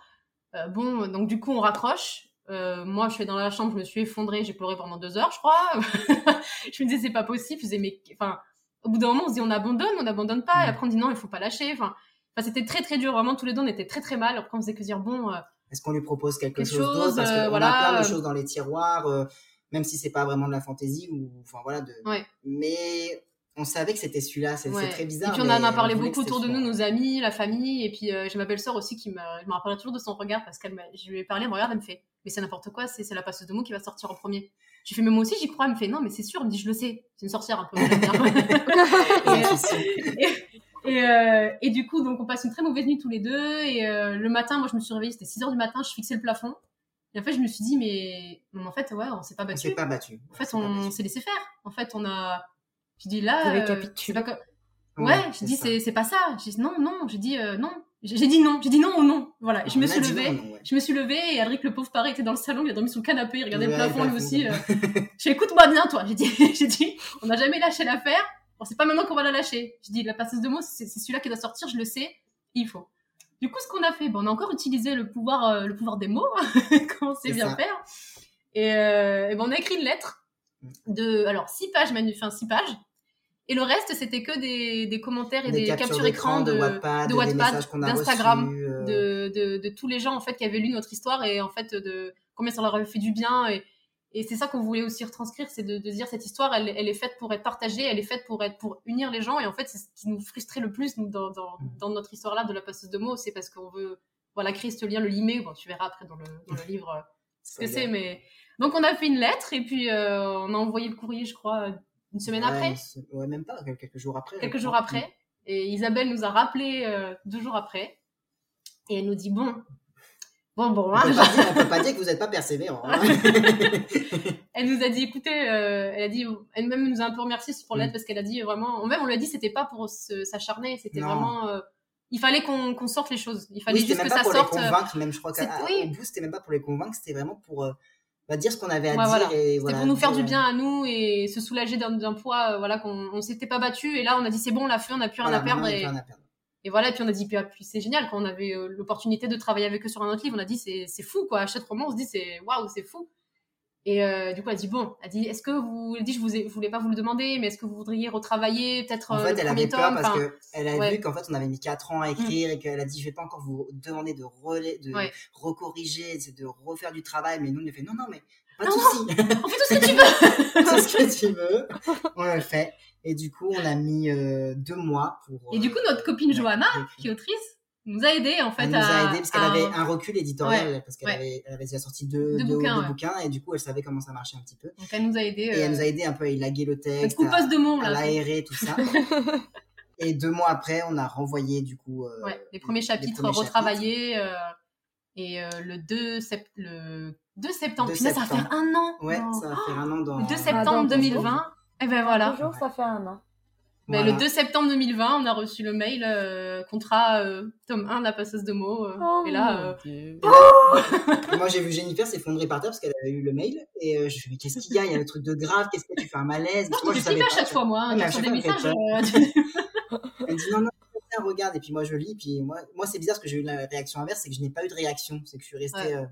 euh, Bon, donc du coup on raccroche. Euh, moi je suis dans la chambre, je me suis effondrée, j'ai pleuré pendant deux heures, je crois. je me disais c'est pas possible, je disais mais enfin au bout d'un moment on se dit on abandonne, on n'abandonne pas, et Mm. après on dit non il faut pas lâcher. Enfin, enfin c'était très très dur, vraiment tous les deux on était très très mal. Après on faisait que dire bon, euh, Est-ce qu'on lui propose quelque, Quelque chose, d'autre chose, Parce euh, qu'on voilà, a plein de euh, choses dans les tiroirs, euh, même si c'est pas vraiment de la fantaisie ou enfin voilà. De... Ouais. Mais on savait que c'était celui-là. C'est Ouais. très bizarre. Et puis on en a parlé beaucoup autour de nous, nos amis, la famille, et puis euh, j'ai ma belle-sœur aussi qui me, je me toujours de son regard parce qu'elle je lui ai parlé, elle me regarde, elle me fait, mais c'est n'importe quoi, c'est, c'est la passeuse de mots qui va sortir en premier. J'ai fait, mais moi aussi j'y crois, elle me fait, non, mais c'est sûr, elle me dit, je le sais, c'est une sorcière un peu. on et, euh, et du coup, donc on passe une très mauvaise nuit tous les deux, et euh, le matin, moi je me suis réveillée, c'était 6 heures du matin, je fixais le plafond, et en fait je me suis dit, mais en fait, ouais, on s'est pas On battu. s'est pas battu. En fait, on s'est laissé faire. En fait, on a. Je dis là. Euh, pas Ouais, j'ai dit ça. c'est pas ça. J'ai dit non non. Dit euh, non. J'ai dit non. J'ai dit non ou non. Voilà. Je me suis levée. non, non, ouais. Je me suis levée et Alric le pauvre pareil était dans le salon. Il a dormi sous le canapé. Il regardait Ouais, le plafond lui aussi. euh. J'ai dit, écoute-moi bien toi. J'ai dit j'ai dit on n'a jamais lâché l'affaire. Bon c'est pas maintenant qu'on va la lâcher. J'ai dit la passeuse de mots c'est celui-là qui doit sortir. Je le sais. Il faut. Du coup, ce qu'on a fait, bon, on a encore utilisé le pouvoir, euh, le pouvoir des mots, comme on sait C'est bien ça. faire. Et, euh, et ben, on a écrit une lettre de, alors, six pages, Manu, enfin, six pages. Et le reste, c'était que des, des commentaires et des, captures écran de, de Wattpad, d'Instagram, euh, de, de, de tous les gens, en fait, qui avaient lu notre histoire et, en fait, de combien ça leur avait fait du bien. Et, et c'est ça qu'on voulait aussi retranscrire, c'est de, de dire cette histoire, elle, elle est faite pour être partagée, elle est faite pour être, pour unir les gens. Et en fait, c'est ce qui nous frustrait le plus, nous, dans, dans, Mm. dans notre histoire-là de la passeuse de mots, c'est parce qu'on veut, voilà, créer ce lien, le limer. Bon, tu verras après dans le, dans le livre euh, ce que c'est, mais donc on a fait une lettre et puis euh, on a envoyé le courrier, je crois, une semaine Ouais, après, Ouais, même pas, quelques jours après. quelques jours après. Et Isabelle nous a rappelé euh, deux jours après et elle nous dit bon, bon bon, On hein, peut, pas dire, on peut pas dire que vous n'êtes pas persévérant. hein. elle nous a dit écoutez, euh, elle a dit, elle-même nous a un peu remercié pour l'aide Mm. parce qu'elle a dit vraiment, même on lui a dit c'était pas pour s'acharner, c'était vraiment, euh, il fallait qu'on sorte les choses, il fallait Oui, juste même que pas ça pour sorte. les euh, convaincre, même je crois qu'au oui. bout, c'était même pas pour les convaincre, c'était vraiment pour euh, bah, dire ce qu'on avait à Ouais, dire. voilà. et C'était voilà, pour nous faire du bien à nous et se soulager d'un poids, euh, voilà, qu'on on s'était pas battu. Et là, on a dit c'est bon, on l'a fait, on n'a plus rien à perdre. Et, a plus rien à perdre. et voilà, et puis on a dit, puis, ah, puis c'est génial quand on avait euh, l'opportunité de travailler avec eux sur un autre livre. On a dit c'est c'est fou quoi, achète roman, on se dit c'est waouh, c'est fou. Et euh, du coup, elle dit bon, elle dit est-ce que vous, elle dit je vous, ai, je voulais pas vous le demander, mais est-ce que vous voudriez retravailler peut-être En euh, fait, le elle avait peur tome? parce Enfin, que elle a ouais. vu qu'en fait, on avait mis 4 ans à écrire et qu'elle a dit, je vais pas encore vous demander de, relais, de Ouais. recorriger, de refaire du travail. Mais nous, on a fait, non, non, mais pas de souci. On fait tout ce que tu veux. Tout ce que tu veux. On le fait. Et du coup, on a mis euh, deux mois pour. Et du coup, notre copine Johanna, qui est autrice, nous a aidé en fait elle nous à, a aidé parce qu'elle à- avait un recul éditorial parce qu'elle ouais. avait, elle avait déjà sorti deux, Deux deux- bouquins, deux ouais. bouquins et du coup elle savait comment ça marchait un petit peu Donc elle nous a aidé. et elle nous a aidé un peu à élaguer le texte, coupeuse à, de mots à là. l'aérer tout ça. et deux mois après on a renvoyé du coup euh, Ouais, les premiers chapitres premiers retravaillés. euh, et euh, le 2 sept- le 2 septembre. 2 Punaise, ça va septembre. faire un an. Ouais, Non. ça va faire un an dans. Le 2 Ah, septembre dans 2020. Et ben voilà. Bonjour, ça fait un an. Voilà. le 2 septembre 2020, on a reçu le mail euh, contrat euh, tome 1 de la passeuse de mots. euh, Oh, et là, euh, Moi j'ai vu Jennifer s'effondrer par terre parce qu'elle avait eu le mail et euh, je me suis dit mais qu'est-ce qu'il y a? Il y a le truc de grave, qu'est-ce que tu fais? Un malaise? Moi, Moi, je je savais à pas, chaque fois, moi. Ouais, hein, mais sur chaque des elle messages. Elle dit non, non, regarde. Et puis moi, je lis. Puis moi, moi c'est bizarre parce que j'ai eu la réaction inverse, c'est que je n'ai pas eu de réaction. C'est que je suis restée, Ouais. euh,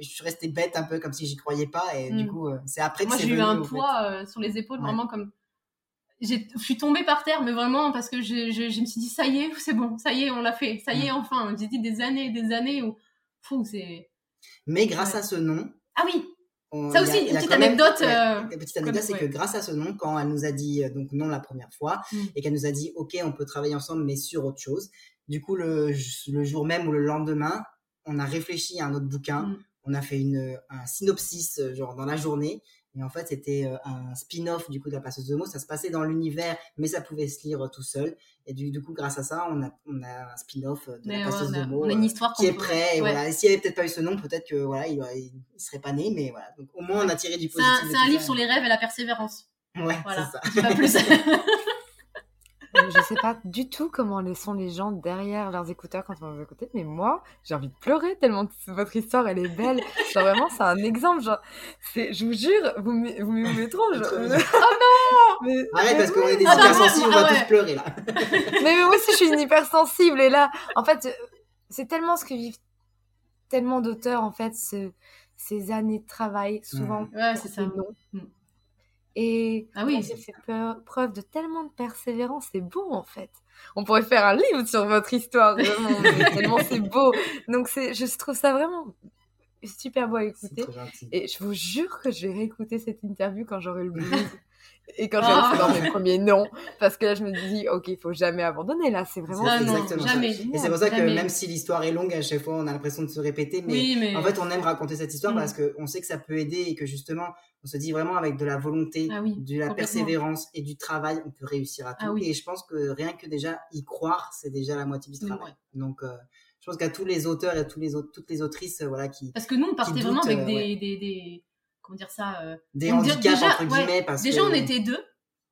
je suis restée bête un peu comme si j'y croyais pas. Et du Mm. coup, c'est après que Moi, j'ai eu un en fait. poids euh, sur les épaules, Ouais. vraiment comme. J'ai- Je suis tombée par terre, mais vraiment parce que je, je, je me suis dit, ça y est, c'est bon, ça y est, on l'a fait, ça y Mm. est, enfin. J'ai dit des années et des années où. Fou, c'est. Mais grâce Ouais. à ce nom, Ah oui, on- Ça a- aussi, il y une a petite même- anecdote, euh, une petite anecdote, c'est ouais. que grâce à ce nom, quand elle nous a dit euh, donc non la première fois Mm. et qu'elle nous a dit ok, on peut travailler ensemble, mais sur autre chose. Du coup, le, le jour même ou le lendemain, on a réfléchi à un autre bouquin. Mm. On a fait une, un synopsis euh, genre dans la journée. Et en fait, c'était euh, un spin-off du coup de la passeuse de mots. Ça se passait dans l'univers, mais ça pouvait se lire euh, tout seul. Et du, du coup, grâce à ça, on a, on a un spin-off euh, de mais la ouais, passeuse on, a, de mots on a une histoire qui est peut- prêt. Et ouais. voilà. S'il n'y avait peut-être pas eu ce nom, peut-être que voilà, il, serait pas né. Mais voilà. Donc au moins, on a tiré du positif. c'est un livre sur les rêves et la persévérance. Ouais, Voilà. c'est ça. Pas plus. Je sais pas du tout comment les sont les gens derrière leurs écouteurs quand on vous écoute, mais moi, j'ai envie de pleurer tellement que votre histoire, elle est belle. Genre vraiment, c'est un exemple. Genre, c'est, je vous jure, vous m'é- vous trop. je- Trop mais- Arrête mais parce qu'on oui. est des Ah hypersensibles, moi- on va ah tous pleurer là. mais, mais moi aussi, je suis une hypersensible. Et là, en fait, euh, c'est tellement ce que vivent tellement d'auteurs, en fait, ce- ces années de travail, souvent Ouais, c'est ça. Et Ah oui. vous avez fait peur- preuve de tellement de persévérance, c'est beau en fait. On pourrait faire un livre sur votre histoire, vraiment, tellement c'est beau. Donc c'est, je trouve ça vraiment super beau à écouter. Et je vous jure que je vais réécouter cette interview quand j'aurai le blues. Et quand Ah. j'aurai fait mes premiers noms. Parce que là, je me dis, ok, il faut jamais abandonner. Là, c'est vraiment. Ah non, exactement ça. jamais. Et c'est pour ça que Jamais. même si l'histoire est longue, à chaque fois, on a l'impression de se répéter, mais Oui, mais. en fait, on aime raconter cette histoire Mm. parce qu'on sait que ça peut aider et que justement, on se dit vraiment avec de la volonté, Ah oui, de la persévérance et du travail, on peut réussir à tout. Ah oui. Et je pense que rien que déjà y croire, c'est déjà la moitié du travail. ouais. Donc, euh, je pense qu'à tous les auteurs et à tous les autres, toutes les autrices, euh, voilà, qui Parce que nous, on partait vraiment avec euh, des, ouais. des, des. Comment dire ça euh, des handicaps déjà, entre ouais, guillemets, parce Déjà, que on était deux.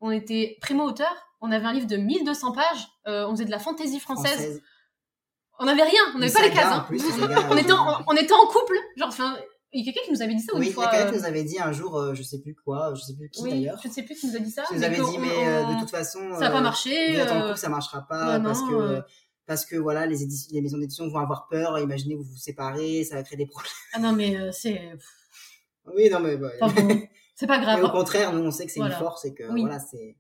On était primo-auteurs. On avait un livre de 1200 pages. euh, on faisait de la fantaisie française. française. On avait rien. On n'avait pas les cases. hein. plus, on, était en, euh, on était en couple. Genre, enfin, il y a quelqu'un qui nous avait dit ça Oui, une il y fois. a quelqu'un euh, qui nous avait dit un jour, euh, je sais plus quoi, je sais plus qui oui, d'ailleurs. je ne sais plus qui nous a dit ça. Qui nous avait dit, mais euh, de toute façon, ça n'a pas euh, marché. vous êtes en euh, couple, ça marchera pas parce non, que euh. parce que voilà, les, maisons d'édition vont avoir peur. Imaginez vous vous séparez, ça va créer des problèmes. Ah non, mais euh, c'est. Oui, non mais. Enfin bon, c'est pas grave. Et au contraire, nous on sait que c'est Voilà. une force et que Oui. voilà, c'est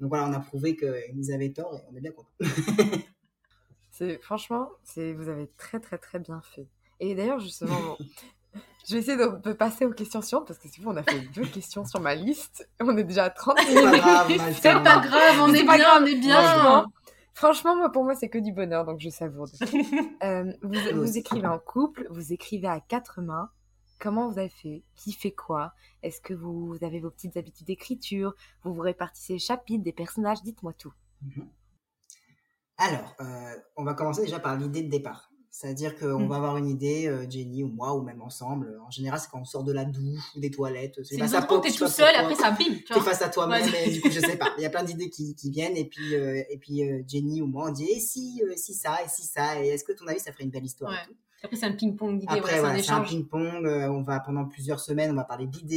donc voilà, on a prouvé qu'ils avaient tort et on est bien content. C'est franchement, c'est vous avez très très très bien fait. Et d'ailleurs justement, bon, je vais essayer de, de passer aux questions suivantes parce que si vous on a fait deux questions sur ma liste, on est déjà à 30 C'est pas minutes. C'est pas grave, on C'est est pas bien, grave. on est bien. Franchement, franchement, moi pour moi c'est que du bonheur donc je savoure. Euh, vous, écrivez en couple, vous écrivez à quatre mains. Comment vous avez fait? Qui fait quoi? Est-ce que vous avez vos petites habitudes d'écriture? Vous vous répartissez les chapitres, des personnages? Dites-moi tout. Mhm. Alors, euh, on va commencer déjà par l'idée de départ. C'est-à-dire qu'on Mm. va avoir une idée, euh, Jenny ou moi, ou même ensemble. En général, c'est quand on sort de la douche ou des toilettes. C'est t'es je sais tout seul, pourquoi. après ça bim, tu T'es face à toi-même, Ouais. du coup, je sais pas. Il y a plein d'idées qui, qui viennent, et puis, euh, et puis euh, Jenny ou moi, on dit, et si, euh, si ça, et si ça, et est-ce que ton avis, ça ferait une belle histoire Ouais. et tout Après, c'est un ping-pong d'idées, Après, ouais, voilà, c'est un ping-pong. euh, on va pendant plusieurs semaines, on va parler d'idées.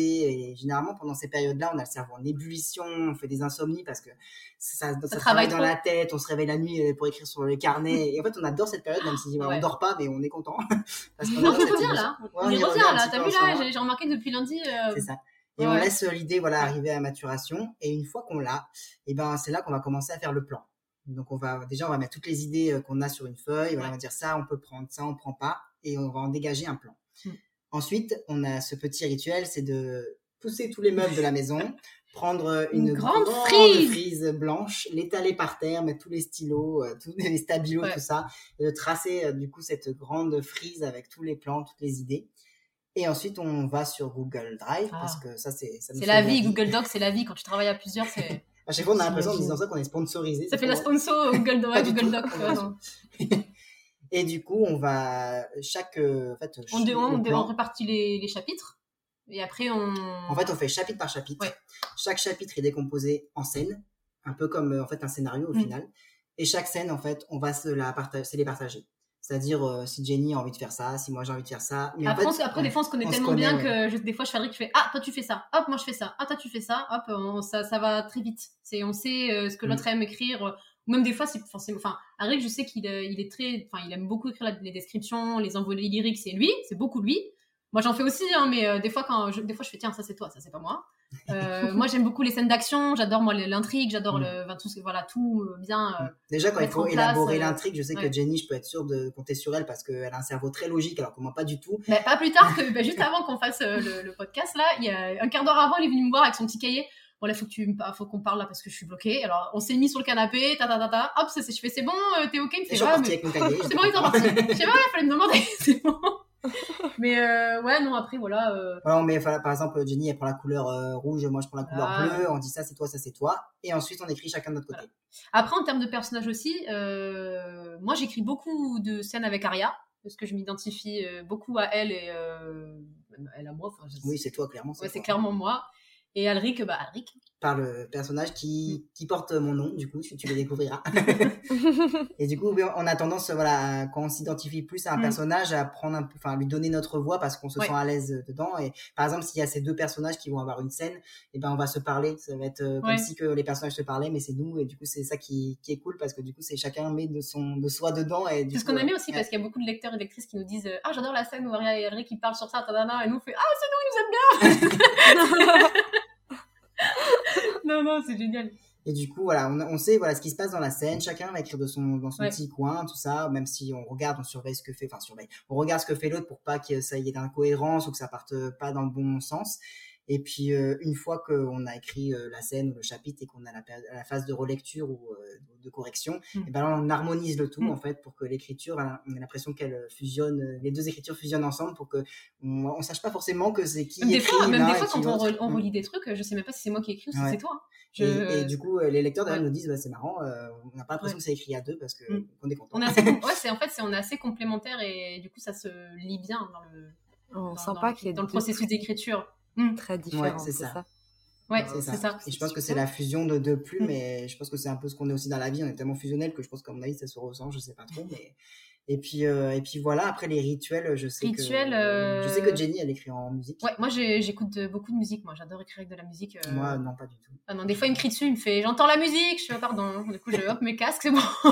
Et généralement, pendant ces périodes-là, on a le cerveau en ébullition, on fait des insomnies parce que ça, ça, travaille travaille dans la tête. On se réveille la nuit euh, pour écrire sur les carnets. Et en fait, on adore cette période, même si voilà, Ouais. on dort pas, mais on est content. parce on cette revient là. Ouais, on y y revient là. T'as vu là. J'ai remarqué depuis lundi. euh, C'est ça. Et on Ouais. laisse l'idée voilà arriver à maturation. Et une fois qu'on l'a, et ben c'est là qu'on va commencer à faire le plan. Donc on va déjà on va mettre toutes les idées euh, qu'on a sur une feuille. Voilà, on va dire ça on peut prendre, ça on prend pas, et on va en dégager un plan. Mm. Ensuite on a ce petit rituel, c'est de pousser tous les meubles de la maison, prendre euh, une, Une grande frise. frise blanche, l'étaler par terre, mettre tous les stylos, euh, tous les stabilos, Ouais. tout ça, et de tracer euh, du coup cette grande frise avec tous les plans, toutes les idées. Et ensuite, on va sur Google Drive Ah. parce que ça, c'est C'est la de vie. Google Docs, c'est la vie. Quand tu travailles à plusieurs, c'est. À chaque fois, on a l'impression en disant ça qu'on est sponsorisé. Ça fait la sponsor Google, du Google. Et du coup, on va chaque euh, en fait, On, dé- on, dé- on répartit les, les chapitres. Et après, on. En fait, on fait chapitre par chapitre. Ouais. Chaque chapitre est décomposé en scènes, un peu comme euh, en fait un scénario au Mm. final. Et chaque scène, en fait, on va se la partager, se les partager. C'est-à-dire euh, si Jenny a envie de faire ça, si moi j'ai envie de faire ça. Mais en Après, fait, on se- après des fois, on se connaît on se tellement connaît, bien ouais. que je- des fois, je fais que je fais Ah, toi, tu fais ça. Hop, moi, je fais ça. Ah, toi, tu fais ça. Hop, on- ça, ça va très vite. C'est, on sait euh, ce que Mm. l'autre aime écrire. euh, ou Même des fois, c'est forcément. Enfin, je sais qu'il euh, il est très. Enfin, il aime beaucoup écrire la- les descriptions, les envolées lyriques, c'est lui. C'est beaucoup lui. Moi, j'en fais aussi, hein, mais euh, des fois, quand je, des fois, je fais tiens, ça c'est toi, ça c'est pas moi. Euh, moi, j'aime beaucoup les scènes d'action. J'adore moi l'intrigue. J'adore Mm. le, enfin, tout, ce- voilà, tout euh, bien. euh, Déjà, quand il faut élaborer l'intrigue, je sais ouais. que Jenny, je peux être sûre de compter sur elle parce qu'elle a un cerveau très logique, alors que moi, pas du tout. Mais pas plus tard que bah, juste avant qu'on fasse euh, le, le podcast là, il y a un quart d'heure avant, il est venu me voir avec son petit cahier. Bon là, faut que tu, faut qu'on parle là parce que je suis bloquée. Alors on s'est mis sur le canapé, ta ta ta ta. Hop, c'est- c'est- je fais c'est bon, t'es ok, il me je fait suis avec mon cahier. c'est bon, ils sont partis. Je sais pas, il fallait me demander, c'est bon. Mais euh, ouais, non après voilà. euh, Voilà, voilà, par exemple, Jenny, elle prend la couleur euh, rouge, moi, je prends la couleur Ah. bleue, on dit ça, c'est toi, ça, c'est toi. Et ensuite, on écrit chacun de notre côté. Après en termes de personnages aussi, euh, moi j'écris beaucoup de scènes avec Aria parce que je m'identifie beaucoup à elle et elle à moi. Enfin, je- Oui, c'est toi, clairement. ouais, c'est clairement moi. Et Alric, bah Alric. Par le personnage Mm. qui, qui porte mon nom, du coup, tu, tu le découvriras. Et du coup, on a tendance, voilà, quand on s'identifie plus à un Mm. personnage, à prendre un peu, enfin, lui donner notre voix parce qu'on se Ouais. sent à l'aise dedans. Et par exemple, s'il y a ces deux personnages qui vont avoir une scène, et ben, on va se parler. Ça va être euh, comme Ouais. si que les personnages se parlaient, mais c'est nous. Et du coup, c'est ça qui, qui est cool parce que du coup, c'est chacun met de son, de soi dedans. Et C'est ce qu'on a mis euh, aussi ouais. parce qu'il y a beaucoup de lecteurs et lectrices qui nous disent euh, Ah, j'adore la scène où Aria et Alric ils parlent sur ça, et nous on fait Ah, c'est nous, ils nous aiment bien Non, non, c'est génial. Et du coup, voilà, on, on sait voilà ce qui se passe dans la scène. Chacun va écrire de son dans son Ouais. petit coin, tout ça. Même si on regarde, on surveille ce que fait, enfin surveille, on regarde ce que fait l'autre pour pas que ça y ait d'incohérence ou que ça parte pas dans le bon sens. Et puis euh, une fois qu'on a écrit euh, la scène ou le chapitre et qu'on a la, phase de relecture ou euh, de correction, Mm. et ben là, on harmonise le tout Mm. en fait pour que l'écriture, on a l'impression qu'elle fusionne, les deux écritures fusionnent ensemble pour que on, on sache pas forcément que c'est qui des écrit fois, même des fois quand on, l'autre. re- on Mm. relit des trucs, je sais même pas si c'est moi qui ai écrit ou si c'est toi. Je- Et, et du coup, les lecteurs derrière Ouais. nous disent, bah, c'est marrant, euh, on n'a pas l'impression Ouais. que c'est écrit à deux parce que Mm. on est content. on est assez, com- ouais, c'est en fait, c'est on est assez complémentaires et du coup, ça se lit bien dans le, On dans, sent dans pas qu'il y a dans le processus d'écriture. Mm. très différents. c'est c'est ça. ça. Ouais, C'est ça. ça. Et je pense que c'est la fusion de deux plumes, et je pense que c'est un peu ce qu'on est aussi dans la vie. On est tellement fusionnel que je pense qu'à mon avis, ça se ressent, je sais pas trop. Mais... Et, puis, euh, et puis voilà, après les rituels, je sais Rituels, que. euh, Je sais que Jenny, elle écrit en musique. Ouais, moi j'écoute beaucoup de musique. Moi, j'adore écrire avec de la musique. euh. Moi, non, pas du tout. Ah non, des fois il me crie dessus, il me fait j'entends la musique. Je Ah, pardon. Du coup, je hop mes casques, c'est bon.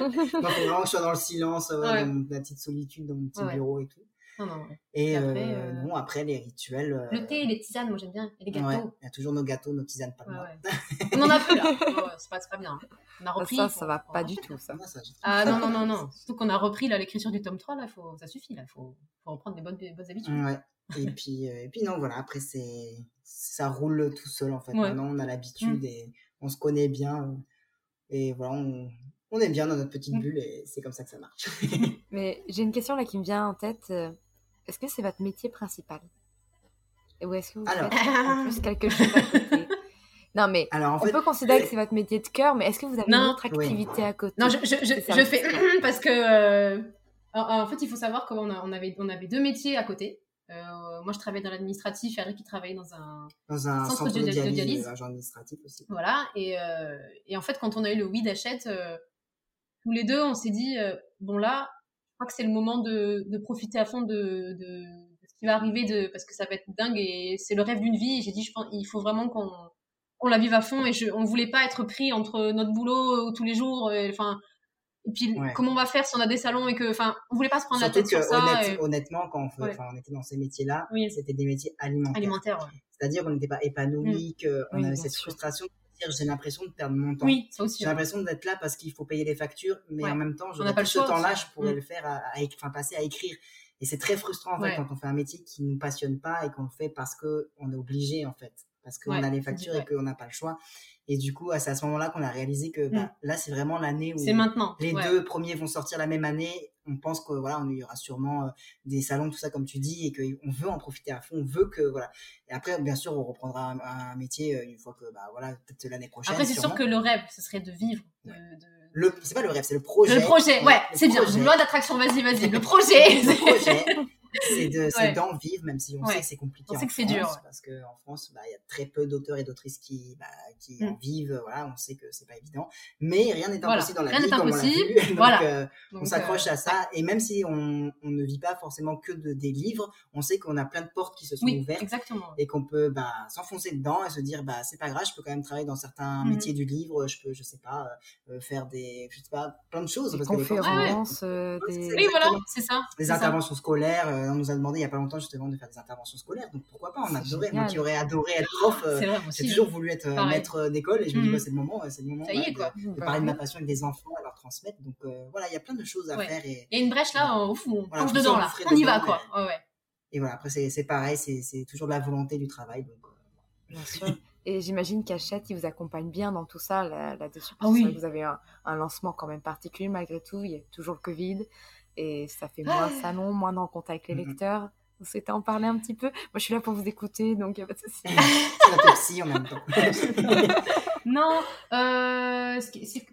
Non, faut vraiment que je sois dans le silence, ouais, Ouais. dans ma petite solitude, dans mon petit Ouais. bureau et tout. Non, non. Et, Et après, euh, euh, non, après les rituels. euh, Le thé et les tisanes, moi j'aime bien. Et les gâteaux. ouais, il y a toujours nos gâteaux, nos tisanes, pas de Ouais, moi. ouais. On en a plus là. Ouais, c'est pas, pas bien. On a repris. ça, ça va pas du tout, ça. J'ai- Ah non, non, non, non. Surtout qu'on a repris là l'écriture du tome 3, là, faut... ça suffit, là. Faut, faut reprendre des bonnes, des bonnes habitudes. Ouais. Et puis, euh, et puis non, voilà, après, c'est, ça roule tout seul, en fait. Ouais. Mm. Maintenant, on a l'habitude et on se connaît bien. euh, Et voilà, on, on est bien dans notre petite Mm. bulle et c'est comme ça que ça marche. Mais j'ai une question là qui me vient en tête. Est-ce que c'est votre métier principal? Ou est-ce que vous Alors. faites en plus quelque chose à côté? Non, mais Alors, en on fait, peut considérer que c'est votre métier de cœur, mais est-ce que vous avez Non. une autre activité à côté? Non, je, je, je, C'est ça. je fais parce que euh, en, en fait, il faut savoir qu'on a, on avait, on avait deux métiers à côté. Euh, moi, je travaillais dans l'administratif, Eric qui travaillait dans un dans un centre centre, de de dia- de dialyse, dialyse. euh, agent administratif aussi. voilà. Et, euh, et en fait, quand on a eu le oui d'achète, euh, tous les deux, on s'est dit euh, bon là, crois que c'est le moment de, de profiter à fond de, de, ce qui va arriver, de, parce que ça va être dingue et c'est le rêve d'une vie. Et j'ai dit, je pense, il faut vraiment qu'on on la vive à fond et je, on voulait pas être pris entre notre boulot tous les jours. Enfin, et puis, comment on va faire si on a des salons et que, enfin, on voulait pas se prendre la tête sur ça. Honnêtement, quand on, on était dans ces métiers-là, c'était des métiers alimentaires. Alimentaires, C'est-à-dire qu'on n'était pas épanoui, mmh. qu'on avait cette frustration. J'ai l'impression de perdre mon temps. Oui, ça aussi. J'ai l'impression d'être là parce qu'il faut payer les factures, mais en même temps, je pas ce temps-là, je pourrais mmh. le faire, à, enfin, passer à écrire. Et c'est très frustrant, en fait, quand on fait un métier qui nous passionne pas et qu'on le fait parce que on est obligé, en fait. Parce qu'on a les factures et qu'on n'a pas le choix. Et du coup, c'est à ce moment-là qu'on a réalisé que bah, mm. là, c'est vraiment l'année où maintenant. les deux premiers vont sortir la même année. On pense que voilà, il y aura sûrement euh, des salons, tout ça comme tu dis, et qu'on veut en profiter à fond. On veut que voilà. Et après, bien sûr, on reprendra un, métier euh, une fois que bah voilà, peut-être l'année prochaine. Après, c'est sûr que le rêve, ce serait de vivre. De, Le, c'est pas le rêve, c'est le projet. Le projet, ouais, c'est bien. Loi d'attraction, vas-y, vas-y. Le projet. le projet. C'est d'en vivre, même si on sait que c'est compliqué. On sait que c'est dur. Parce qu'en France, bah, il y a très peu d'auteurs et d'autrices qui, bah, qui en mm. vivent. Voilà, on sait que c'est pas évident. Mais rien n'est impossible dans la rien vie. Rien n'est impossible. Donc, voilà. Euh, on s'accroche à ça. Et même si on, on, ne vit pas forcément que de, des livres, on sait qu'on a plein de portes qui se sont ouvertes. Exactement. Et qu'on peut bah, s'enfoncer dedans et se dire, bah, c'est pas grave, je peux quand même travailler dans certains mm-hmm. métiers du livre. Je peux, je sais pas, euh, faire des, je sais pas, plein de choses. Des conférences, euh, des... Oui, voilà, c'est ça. Des interventions scolaires. On nous a demandé il y a pas longtemps justement de faire des interventions scolaires. Donc pourquoi pas On a adoré. Moi qui aurais adoré être prof, euh, j'ai toujours voulu être euh, maître d'école et je me dis mmh. bah, c'est le moment, c'est le moment De, parler de ma passion avec des enfants, à leur transmettre. Donc euh, voilà, il y a plein de choses à faire. Et, il y a une brèche là, au fond, on plonge dedans là, on y va quoi. Et voilà, après c'est pareil, c'est toujours de la volonté du travail. Donc, Bien sûr. Et j'imagine qu'Achette, il vous accompagne bien dans tout ça là-dessus. ah oui. Vous avez un, un, lancement quand même particulier malgré tout. Il y a toujours le Covid et ça fait moins ah. salon, moins en contact avec les lecteurs. Vous souhaitez en parler un petit peu? Moi, je suis là pour vous écouter, donc il n'y a pas de souci. C'est la en même temps. non, euh,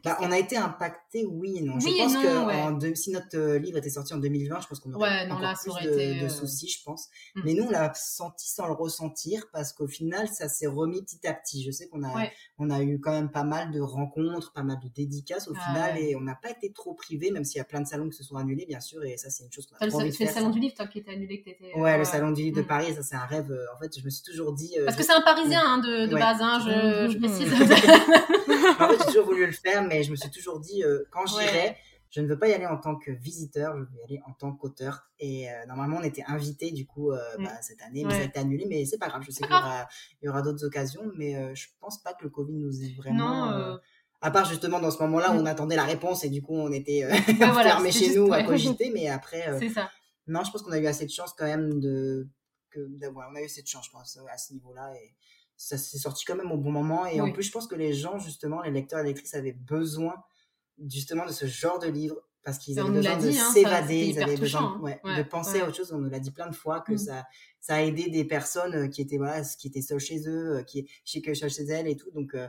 bah, on a été impacté, oui et non. je pense que si notre euh, livre était sorti en 2020, je pense qu'on aurait ouais, encore plus de, euh, soucis, je pense. Mm. Mais nous, on l'a senti sans le ressentir parce qu'au final, ça s'est remis petit à petit. Je sais qu'on a, on a eu quand même pas mal de rencontres, pas mal de dédicaces au ah final et on n'a pas été trop privé, même s'il y a plein de salons qui se sont annulés, bien sûr. Et ça, c'est une chose qu'on a trop envie de faire. C'est le salon du livre, toi, qui était annulé, que t'étais. Ouais, le salon du livre de mm. Paris, ça, c'est un rêve. En fait, je me suis toujours dit. Parce que c'est un Parisien hein, de, de base, hein, je, je précise. En fait, j'ai toujours voulu le faire, mais je me suis toujours dit, euh, quand j'irai, je ne veux pas y aller en tant que visiteur, je veux y aller en tant qu'auteur. Et euh, normalement, on était invité du coup euh, mm. bah, cette année, mais ça a été annulé. Mais c'est pas grave, je sais qu'il y aura, d'autres occasions, mais je pense pas que le Covid nous ait vraiment. À part justement dans ce moment-là où mm. on attendait la réponse et du coup on était fermés chez nous à cogiter, mais après. c'est ça. Non, je pense qu'on a eu assez de chance quand même de que on a eu cette chance je pense à ce niveau-là et ça s'est sorti quand même au bon moment. Et en plus, je pense que les gens, justement, les lecteurs et lectrices avaient besoin justement de ce genre de livre parce qu'ils avaient besoin de hein, s'évader, ils avaient besoin hein. de penser à autre chose. On nous l'a dit plein de fois que mmh. ça, ça a aidé des personnes euh, qui étaient voilà, qui étaient seules chez eux, euh, qui chez que chez elles et tout. Donc euh,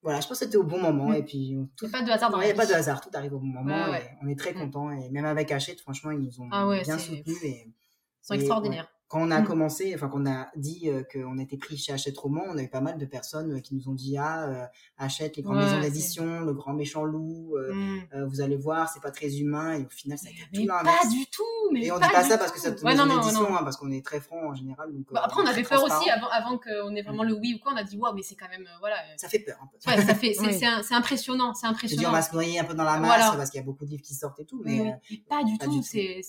voilà, je pense que c'était au bon moment. Mmh. Et puis tout, pas de hasard dans Il n'y a pas de hasard, tout arrive au bon moment. Et on est très mmh. content. Et même avec Hachette, franchement, ils nous ont ah bien soutenus. Et, ils sont extraordinaires quand on a mmh. commencé, enfin qu'on a dit euh, qu'on était pris chez Hachette Roman, on a eu pas mal de personnes euh, qui nous ont dit ah euh, Hachette, les grandes maisons d'édition, le grand méchant loup, mmh. vous allez voir, c'est pas très humain et au final ça a été tout l'inverse. Pas du tout. Mais et on dit pas ça parce que c'est ouais, maison d'édition, hein, parce qu'on est très franc en général. Donc, bah, après on avait peur aussi avant, avant qu'on ait vraiment le oui ou quoi, on a dit waouh mais c'est quand même voilà. Ça fait peur un peu. Ouais, ça fait c'est impressionnant, c'est impressionnant. Dit, on va se noyer un peu dans la masse parce qu'il y a beaucoup de livres qui sortent et tout, mais, pas du tout. C'est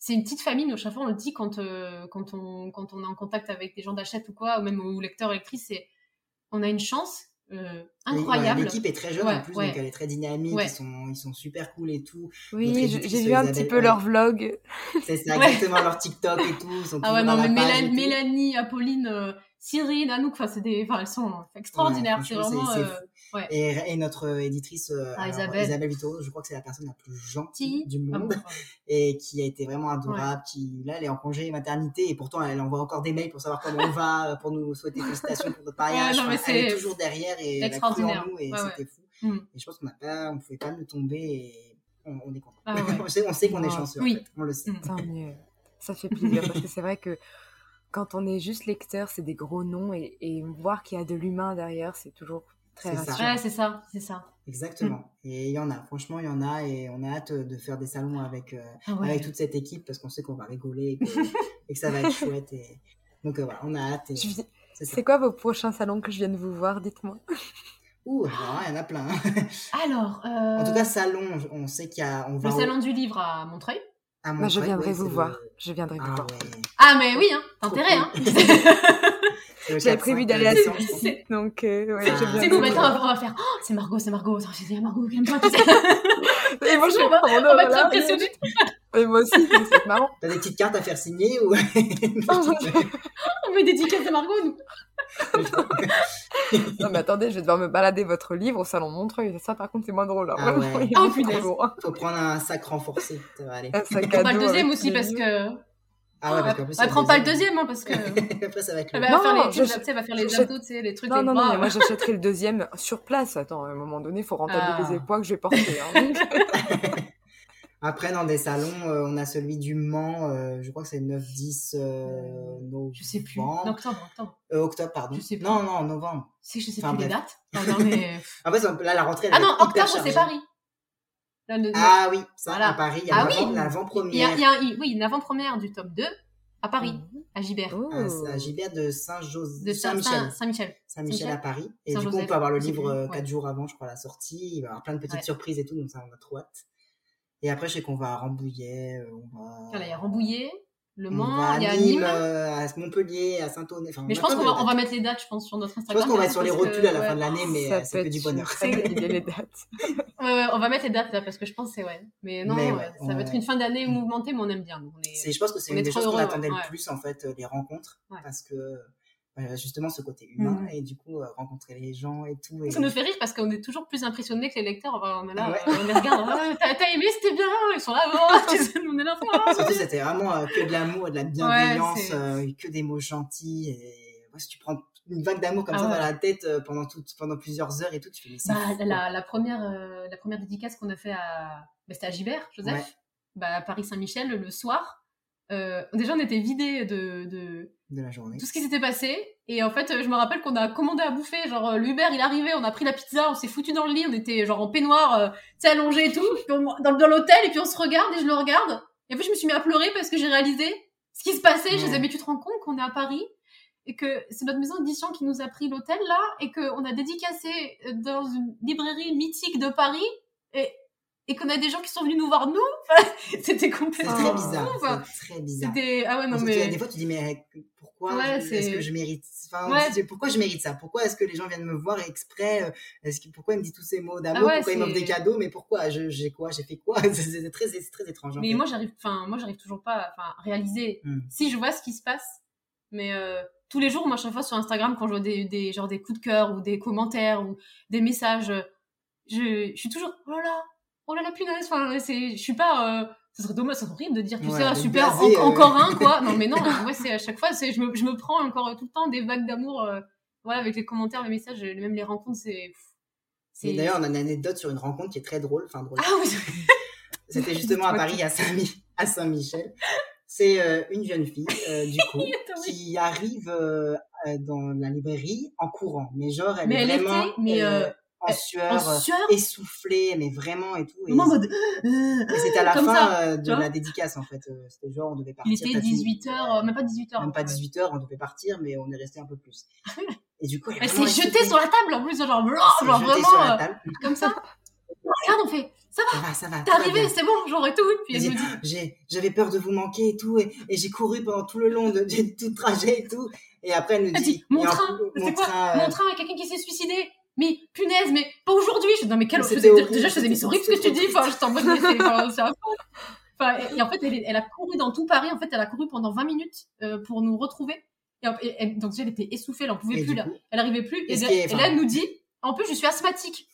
c'est une petite famille, nous, chaque fois on le dit quand, euh, quand, on, quand on est en contact avec des gens d'achat ou quoi, ou même aux lecteurs, lectrices, c'est on a une chance euh, incroyable. L'équipe est très jeune en plus, donc elle est très dynamique, ils, sont, ils sont super cool et tout. Oui, j'ai vu un petit peu leur vlog. C'est exactement leur TikTok et tout. Ils sont ah ouais, non, mais Mélanie, Mélanie, Apolline, euh, Cyril, Anouk, enfin, c'est des, enfin, elles sont extraordinaires. c'est vraiment. Ouais. Et, et, notre éditrice euh, ah, Isabelle. Isabelle Vito, je crois que c'est la personne la plus gentille du ah monde et qui a été vraiment adorable. Qui là, elle est en congé maternité et pourtant elle envoie encore des mails pour savoir comment on va, euh, pour nous souhaiter félicitations pour notre mariage. Ouais, elle est toujours derrière et elle a cru en nous et c'était fou. Mm. Et je pense qu'on n'a pas, on pouvait pas nous tomber et on, on est content. Ah on sait, on sait qu'on est chanceux. Oui. En fait. On le sait. Tant mieux. Ça fait plaisir parce que c'est vrai que quand on est juste lecteur, c'est des gros noms et, et voir qu'il y a de l'humain derrière, c'est toujours Très C'est ça. rassurant. Ouais, c'est ça, c'est ça. Exactement. Et il y en a, franchement, il y en a et on a hâte de faire des salons avec, euh, Ah ouais. avec toute cette équipe parce qu'on sait qu'on va rigoler et que, et que ça va être chouette. Et... Donc euh, voilà, on a hâte. et Je C'est quoi vos prochains salons que je vienne vous voir Dites-moi? Ouh, alors, il y en a plein. Alors, euh, En tout cas, salon, on sait qu'il y a. On va le au- salon du livre à Montreuil. à Moi, je Montreuil, viendrai ouais, vous voir. le- Je viendrai vous Ah voir. ouais. Ah, mais oui, hein, t'as Trop intérêt, hein. le J'avais 4-5 prévu d'aller à celui-ci, donc euh, ouais, C'est nous maintenant, on va faire. Oh, c'est Margot, c'est Margot. Oh, C'est Margot qui aime pas, tu sais. Et moi, je on va, oh, on va être là, impressionnés. Et moi aussi, c'est marrant. T'as des petites cartes à faire signer ou? On met des tickets de Margot, nous. Non, mais attendez, je vais devoir me balader votre livre au salon Montreuil. Ça, par contre, c'est moins drôle. hein. Ah ouais. punaise. lourd. Faut prendre un sac renforcé. Aller. Un sac On à pas le dos deuxième aussi parce que. Ah ouais, parce qu'en plus. Prend pas le deuxième, hein, parce que. Après, ça va être Elle le. va Non, faire les, je- tu sais, elle va faire les abdos, tu sais, les trucs Non, non, les non, bras. mais moi j'achèterai le deuxième sur place. Attends, à un moment donné, il faut rentabiliser Ah. le poids que je vais porter. hein. Après, dans des salons, euh, on a celui du Mans, euh, je crois que c'est 9-10 euh, novembre. Je sais plus. En octobre, octobre. Euh, octobre, pardon. Je sais plus. Non, non, novembre. Si, je sais Enfin, plus les bref. dates. Non, non, mais. En fait, là, la rentrée, elle Ah non, octobre, c'est. Paris. Là, le- Ah oui, ça, Voilà. à Paris, il y a Ah oui. L'avant-première. a, il y a un- oui, une avant-première du tome 2 à Paris, Mhm. à Gibert. Oh. Ah, c'est à Gilbert de Saint-Joseph. Saint-Michel. Saint- Saint-Michel. À Paris. Et du coup, on peut avoir le livre euh, ouais. quatre jours avant, je crois, la sortie. Il va y avoir plein de petites Ouais. surprises et tout, donc ça, on a trop hâte. Et après, je sais qu'on va à Rambouillet, euh, on va... Voilà, il y a Rambouillet, Le Mans, il y a Nîmes, euh, à Montpellier, à Saint-Ouen. Enfin, Mais je pense qu'on va, on va dates. mettre les dates, je pense, sur notre Je Instagram. pense qu'on va être sur les rotules à la ouais. fin de l'année, mais ça euh, c'est que du bonheur. les dates. On va mettre les dates là parce que je pense que c'est ouais. Mais non, Mais ouais, ouais, ça va être une fin d'année mouvementée, mais on aime bien. nous, on est- C'est- Je pense que c'est une des choses qu'on attendait le plus, en fait, euh, les rencontres. Ouais. Parce que, justement, ce côté humain, Mhm. et du coup, euh, rencontrer les gens et tout. Et... Ça nous fait rire parce qu'on est toujours plus impressionnés que les lecteurs. Enfin, on est là, Ouais. euh, on les regarde. Ah, T'as aimé, c'était bien. Ils sont là, oh, tu sais, on est là. oh, c'était vraiment euh, que de l'amour et de la bienveillance, euh, que des mots gentils. Et ouais, si tu prends une vague d'amour comme Ah ça dans la tête euh, pendant, tout, pendant plusieurs heures et tout, tu fais mais c'est Bah, la, la première, euh, la première dédicace qu'on a fait à, bah, c'était à Gibert, Joseph, bah, à Paris Saint-Michel le soir. Euh, déjà, on était vidés de, de de la journée. tout ce qui s'était passé. Et en fait, euh, je me rappelle qu'on a commandé à bouffer. Genre, euh, l'Uber, il arrivé, on a pris la pizza, on s'est foutu dans le lit, on était genre en peignoir, euh, tu allongé et tout, puis on- dans, dans l'hôtel, et puis on se regarde, et je le regarde. Et en fait, je me suis mis à pleurer parce que j'ai réalisé ce qui se passait. Je Ouais. disais, mais tu te rends compte qu'on est à Paris et que c'est notre maison d'édition qui nous a pris l'hôtel là et qu'on a dédicacé euh, dans une librairie mythique de Paris et, et qu'on a des gens qui sont venus nous voir nous. C'était complètement très bizarre. Enfin, très bizarre. C'était ah ouais non mais Des fois, tu dis, mais pourquoi Ouais, je- c'est- est-ce que je mérite enfin, Ouais. Pourquoi je mérite ça? Pourquoi est-ce que les gens viennent me voir exprès? Euh, est-ce que, Pourquoi ils me disent tous ces mots d'amour? Ah ouais, Pourquoi ils m'offrent des cadeaux? Mais pourquoi? J'ai quoi? J'ai fait quoi? C'est très, très étrange. en Mais fait. moi, j'arrive, enfin, moi, j'arrive toujours pas, à- enfin, réaliser. Hmm. Si je vois ce qui se passe, mais euh, tous les jours, moi, chaque fois sur Instagram, quand je vois des, des, genre des coups de cœur ou des commentaires ou des messages, euh, je, je suis toujours, oh là là, oh là là, punaise, enfin, c'est, je suis pas, euh, ça serait dommage, ça serait horrible de dire, tu Ouais, sais, ah, super, en- euh. encore un, quoi. Non, mais non, moi, c'est à chaque fois, je me, je me prends encore tout le temps des vagues d'amour, euh, voilà, avec les commentaires, les messages, même les rencontres, c'est, d'ailleurs, on a une anecdote sur une rencontre qui est très drôle. Enfin, drôle. ah oui, C'était justement à Paris, à Saint-Mi- à Saint-Michel. C'est euh, une jeune fille, euh, du coup, qui arrive euh, euh, dans la librairie en courant. Mais genre, elle Mais est elle vraiment était, mais, euh, euh, en elle- sueur, en euh, sueur, essoufflée, mais vraiment et tout. Et, en euh, et c'était à la comme fin ça, euh, de la dédicace, en fait. Euh, C'était genre, on devait partir. Il était peut-être une- 18h, même pas 18h. Même pas 18h, on devait partir, mais on est resté un peu plus. Et du coup, elle, s'est jetée sur la table en plus, genre, s'est genre vraiment sur la euh, table. comme ça. Regarde, on fait, ça va, Ça va, ça va. t'es arrivé, c'est bon, genre et tout. Puis elle me dit, j'avais peur de vous manquer et tout, et, et j'ai couru pendant tout le long de, de tout le trajet et tout. Et après, elle nous dit, dit, mon en train, c'est quoi train, euh, Mon train, quelqu'un qui s'est suicidé. Mais punaise, mais pas aujourd'hui. Je dis, non, mais quel Mais je c'était faisais- horrible, Déjà, je faisais, mais c'est horrible ce que tu dis. Enfin, j'étais en mode, c'est enfin, et, et en fait, elle, a couru dans tout Paris. En fait, elle a couru pendant 20 minutes euh, pour nous retrouver. Et, et- et- donc, elle était essoufflée, elle en pouvait plus du là. coup, Elle arrivait plus. Et, là- enfin- elle nous dit, en plus, je suis asthmatique.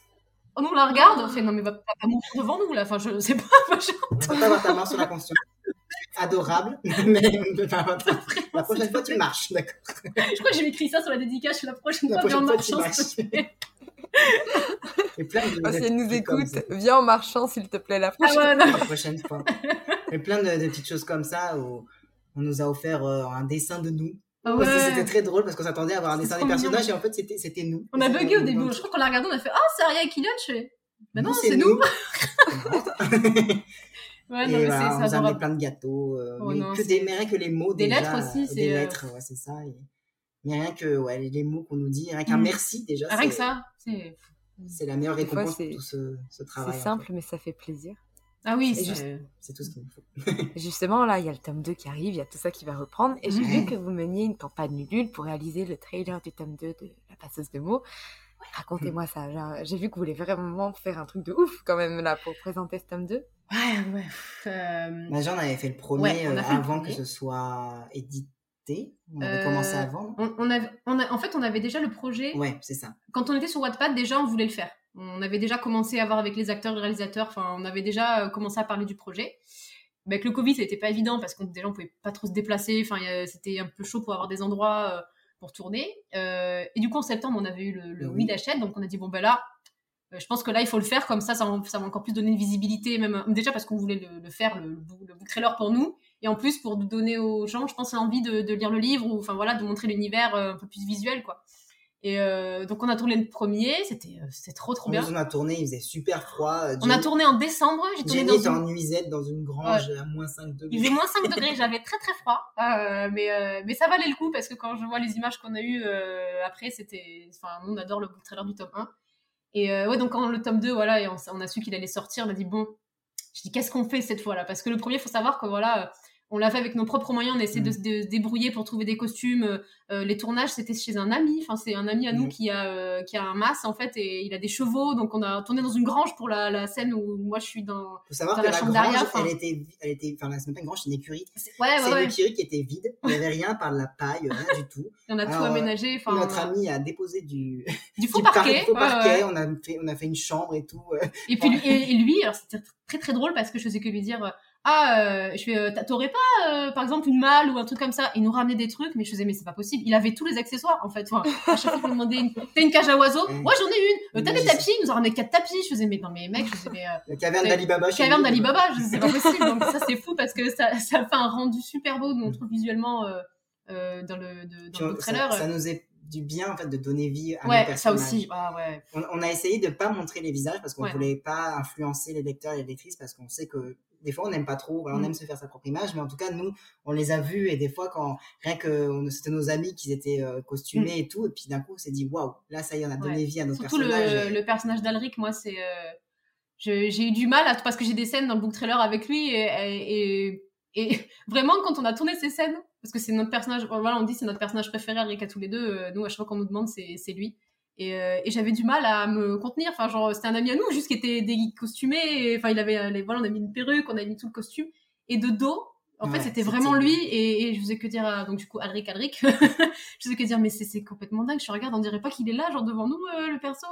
Oh, nous, on la regarde, on fait, non, mais va, va pas mourir devant nous, là. Enfin, je sais pas. Je- tu peux pas avoir ta main sur la conscience. Adorable, mais enfin, la prochaine fois, tu marches, d'accord je crois que j'ai écrit ça sur la dédicace. La prochaine La fois, prochaine fois, tu plaît. Et plein de Ah, si elle nous écoute, viens en marchant, s'il te plaît, la Ah prochaine. ouais, non. la prochaine fois. Et plein de, de petites choses comme ça où on nous a offert euh, un dessin de nous. Parce que ouais. C'était très drôle parce qu'on s'attendait à avoir un dessin des personnages et en fait c'était c'était nous. On a bugué au début. Je crois qu'on l'a regardé, on a fait Ah, c'est Aria et Kylian. Je fais Bah non, c'est nous. Et Ouais, non, mais voilà, c'est on nous a plein de gâteaux, euh, Oh mais, non, que c'est- des, mais que les mots Des déjà, lettres aussi, euh, c'est, Des lettres, ouais, c'est ça. Et... Mais rien que ouais, les- les mots qu'on nous dit, rien qu'un Mm. merci déjà, Rien que c'est- ça. c'est- c'est la meilleure Des fois, récompense c'est- pour tout ce, ce C'est travail. en simple, mais ça fait plaisir. Ah oui, c'est juste- C'est tout ce qu'il nous faut. Justement, là, il y a le tome 2 qui arrive, il y a tout ça qui va reprendre. Et j'ai Ouais. vu que vous meniez une campagne Ulule pour réaliser le trailer du tome 2 de La passeuse de mots. Racontez-moi ça. J'ai vu que vous voulez vraiment faire un truc de ouf quand même là pour présenter ce tome 2. Ouais, ouais. Euh, Bah, on avait fait le premier Ouais, on a euh, fait le avant premier. que ce soit édité. On avait Euh, commencé avant. non on, on avait, on a, en fait, on avait déjà le projet. Ouais, c'est ça. Quand on était sur Wattpad, déjà, on voulait le faire. On avait déjà commencé à voir avec les acteurs, les réalisateurs. Enfin, on avait déjà euh, commencé à parler du projet. Mais avec le Covid, ça n'était pas évident parce qu'on déjà on pouvait pas trop se déplacer. Enfin, c'était un peu chaud pour avoir des endroits euh, pour tourner. Euh, et du coup, en septembre, on avait eu le, le Oui. d'achète, donc on a dit bon ben là, euh, je pense que là il faut le faire comme ça, ça va, ça va encore plus donner une visibilité, même euh, déjà parce qu'on voulait le, le faire, le, le book le book trailer pour nous, et en plus pour donner aux gens, je pense, l'envie de, de lire le livre ou enfin voilà, de montrer l'univers euh, un peu plus visuel quoi. Et euh, donc on a tourné le premier, c'était euh, c'était trop trop bien. On a tourné, il faisait super froid. On a tourné en décembre, j'ai tourné Jenny dans une... en nuisette dans une grange à moins 5 degrés. Il faisait moins 5 degrés, j'avais très très froid. Euh, mais, euh, mais ça valait le coup parce que quand je vois les images qu'on a eues après, c'était. Enfin, nous, on adore le trailer du tome 1. Et ouais, donc quand le tome 2, voilà, et on a su qu'il allait sortir, on a dit bon, je dis qu'est-ce qu'on fait cette fois-là? Parce que le premier, il faut savoir que voilà. On l'a fait avec nos propres moyens, on a essayé de, Mm. se dé- se débrouiller pour trouver des costumes. euh, euh, les tournages, c'était chez un ami. Enfin, c'est un ami à nous Mm. qui a euh, qui a un mas en fait et il a des chevaux. Donc on a tourné dans une grange pour la, la scène où moi je suis dans. faut savoir dans que la la chambre grange, enfin. elle était, elle était, enfin, c'est même pas une grange, c'est une écurie. Ouais, c'est ouais, une ouais. écurie qui était vide. Il n'y avait rien par de la paille, rien du tout. On a tout Alors, euh, aménagé. Enfin, Notre ami a déposé du, du faux du par- parquet. faux ouais, parquet. ouais. On a fait, on a fait une chambre et tout. Et puis lui- et, et lui, alors c'était très très drôle parce que je faisais que lui dire ah euh, je fais euh, t'aurais pas euh, par exemple une malle ou un truc comme ça? Il nous ramenait des trucs, mais je faisais mais c'est pas possible. Il avait tous les accessoires en fait. Enfin, à chaque fois qu'on demandait une... t'as une cage à oiseaux, ouais j'en ai une. T'as des tapis, il nous a ramené quatre tapis. Je faisais mais non mais mec, je faisais mais La caverne d'Alibaba. chez caverne d'Alibaba, je sais c'est pas possible. Donc ça c'est fou parce que ça ça fait un rendu super beau. Nous on trouve visuellement dans le de- dans le trailer. ça, ça nous est du bien en fait de donner vie à nos ouais, ça personnages. aussi. Ah ouais. On, on a essayé de pas montrer les visages parce qu'on Ouais. voulait pas influencer les lecteurs et les lectrices parce qu'on sait que des fois on n'aime pas trop, voilà, on Mm. aime se faire sa propre image, mais en tout cas nous on les a vus et des fois quand rien que c'était nos amis qui étaient euh, costumés et tout, et puis d'un coup on s'est dit waouh, là ça y est on a donné. Ouais. vie à nos Surtout le, personnages. et- le personnage d'Alric, moi, c'est. euh, j'ai eu du mal à, parce que j'ai des scènes dans le book trailer avec lui et, et, vraiment quand on a tourné ces scènes, parce que c'est notre personnage, voilà, on dit c'est notre personnage préféré, Alric à tous les deux, euh, nous à chaque fois qu'on nous demande c'est c'est lui. Et, euh, et j'avais du mal à me contenir, enfin genre c'était un ami à nous juste qui était des costumé, et, enfin il avait, euh, les, voilà, on a mis une perruque, on a mis tout le costume, et de dos. En fait, Ouais, c'était c'était vraiment lui. et, et je faisais que dire, à- donc du coup, Alric, Alric, je faisais que dire, mais c'est complètement dingue, je regarde, on dirait pas qu'il est là, genre devant nous, euh, le perso.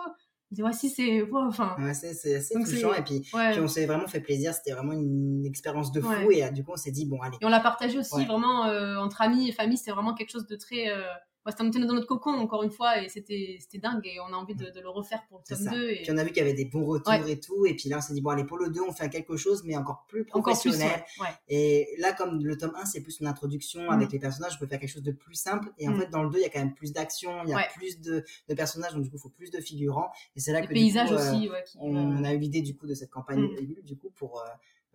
Il dit, ouais, si, c'est, enfin, Ouais, c'est assez Donc touchant et puis, ouais. puis on s'est vraiment fait plaisir, c'était vraiment une expérience de fou Ouais. et du coup on s'est dit bon allez. Et on l'a partagé aussi vraiment euh, entre amis et famille. C'était vraiment quelque chose de très. Euh... ouais, c'était on était dans notre cocon encore une fois et c'était c'était dingue et on a envie de, de le refaire pour le tome ça. 2. Et... Puis on a vu qu'il y avait des bons retours Ouais. et tout et puis là on s'est dit bon allez pour le 2 on fait quelque chose mais encore plus Encore plus. professionnel. Ouais. Et là, comme le tome 1, c'est plus une introduction Mm. avec les personnages, je peux faire quelque chose de plus simple. Et en Mm. fait, dans le 2, il y a quand même plus d'action, il y a plus de, de personnages, donc du coup, il faut plus de figurants. Et c'est là Les que du coup, euh, aussi. Ouais, qui, on, euh, a eu l'idée du coup de cette campagne Mm. Ulule, du coup, pour euh,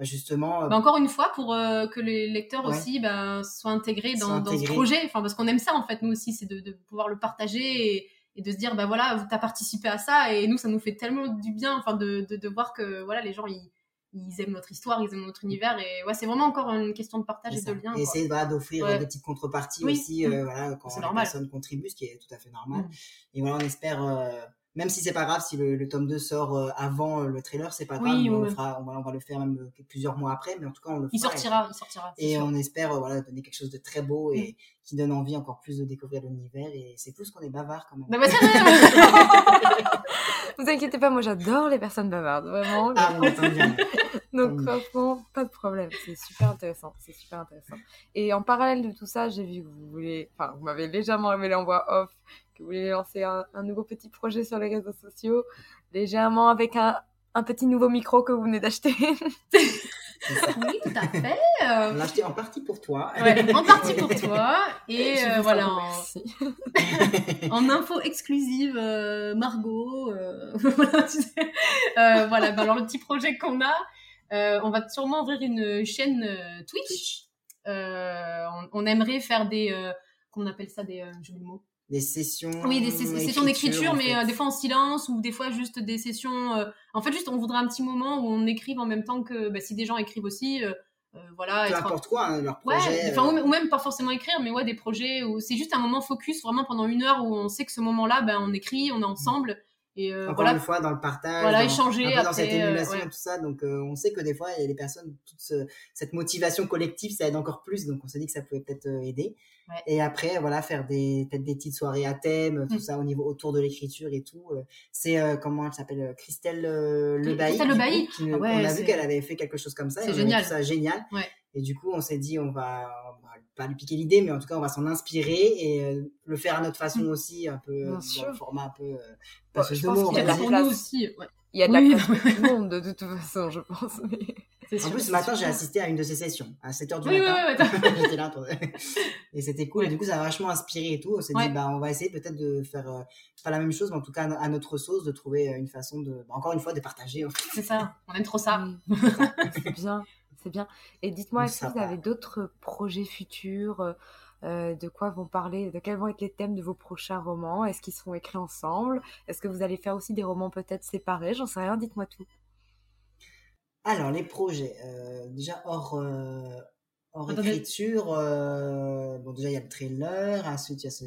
justement. euh, bah, encore une fois, pour euh, que les lecteurs Ouais. aussi ben, soient intégrés dans, ce projet. Enfin, parce qu'on aime ça en fait, nous aussi, c'est de, de pouvoir le partager et, et de se dire, bah voilà, tu as participé à ça et nous, ça nous fait tellement du bien enfin, de, de, de voir que voilà, les gens, ils, ils aiment notre histoire, ils aiment notre univers. Et ouais, c'est vraiment encore une question de partage et de lien. et essayer voilà, d'offrir Ouais. euh, des petites contreparties Oui. aussi Mm. euh, voilà, quand la normal. personne contribue, ce qui est tout à fait normal. Mm. Et voilà, on espère. euh, même si c'est pas grave si le, le tome 2 sort euh, avant euh, le trailer, c'est pas grave, Oui, on, oui, le oui. fera, on, va, on va le faire même euh, plusieurs mois après, mais en tout cas on le fera. Il et- sortira, il sortira. Et sûr. on espère voilà, donner quelque chose de très beau Mm. et qui donne envie encore plus de découvrir l'univers. Et c'est plus qu'on est bavard quand même. Non, mais c'est vrai. Vous inquiétez pas, moi j'adore les personnes bavardes, vraiment. Ah, bon. Donc mieux. franchement, pas de problème, c'est super intéressant, c'est super intéressant. Et en parallèle de tout ça, j'ai vu que vous voulez, enfin vous m'avez légèrement révélé en voix off que vous voulez lancer un, un nouveau petit projet sur les réseaux sociaux, légèrement avec un, un petit nouveau micro que vous venez d'acheter. Oui, tout à fait. On euh, l'a acheté en partie pour toi. ouais, en partie pour toi. Et euh, voilà, en en, info exclusive, euh, Margot. euh, voilà, tu sais. Euh, voilà, bah alors le petit projet qu'on a, euh, on va sûrement ouvrir une chaîne euh, Twitch. Euh, on, on aimerait faire des, euh, comment on appelle ça, des, euh, j'ai oublié le mot. Des sessions. Oui, des sessions d'écriture, mais fait. euh, des fois en silence ou des fois juste des sessions. euh, En fait, juste on voudrait un petit moment où on écrive en même temps que bah, si des gens écrivent aussi, euh, euh, voilà. Peu importe quoi, hein, leur Ouais, projet. enfin, euh, ou, même pas forcément écrire, mais ouais, des projets où c'est juste un moment focus, vraiment pendant une heure où on sait que ce moment-là, ben, on écrit, on est ensemble et euh, Encore voilà. une fois, dans le partage, Voilà, dans, échanger un peu dans après, cette émulation euh, ouais. et tout ça. Donc, euh, on sait que des fois, il y a les personnes, toute ce- cette motivation collective, ça aide encore plus. Donc, on s'est dit que ça pouvait peut-être euh, aider. Ouais. Et après, voilà, faire des peut-être des petites soirées à thème, tout Mm. ça au niveau autour de l'écriture et tout. euh, C'est euh, comment elle s'appelle, euh, Christelle euh, Lebailly. Christelle Lebailly. qui Ah ouais, on a vu qu'elle avait fait quelque chose comme ça. c'est génial. ça génial. Et du coup, on s'est dit, on va, on va pas lui piquer l'idée, mais en tout cas, on va s'en inspirer et euh, le faire à notre façon Mm. aussi, un peu Bien dans sûr. le format un peu. Euh, Bah, je pense qu'il y a de la dire. pour nous place. aussi. ouais. Il y a de la place pour tout le monde, de toute façon, je pense. mais- C'est En sûr, plus, ce matin, j'ai assisté à une de ces sessions, à 7h du Oui, oui, matin. oui, J'étais là, et c'était cool. Et du coup, ça a vachement inspiré et tout. On s'est Ouais. dit, bah, on va essayer peut-être de faire, euh, pas la même chose, mais en tout cas, à notre sauce, de trouver euh, une façon de, bah, encore une fois, de partager. en fait. c'est ça. On aime trop ça. Oui, c'est bien, c'est bien. Et dites-moi, est-ce que vous avez d'autres projets futurs euh, euh, De quoi vont parler De quels vont être les thèmes de vos prochains romans? Est-ce qu'ils seront écrits ensemble? Est-ce que vous allez faire aussi des romans peut-être séparés? J'en sais rien, dites-moi tout. Alors, les projets, euh, déjà hors, euh, hors écriture, euh, bon, déjà, il y a le trailer, ensuite, il y a ce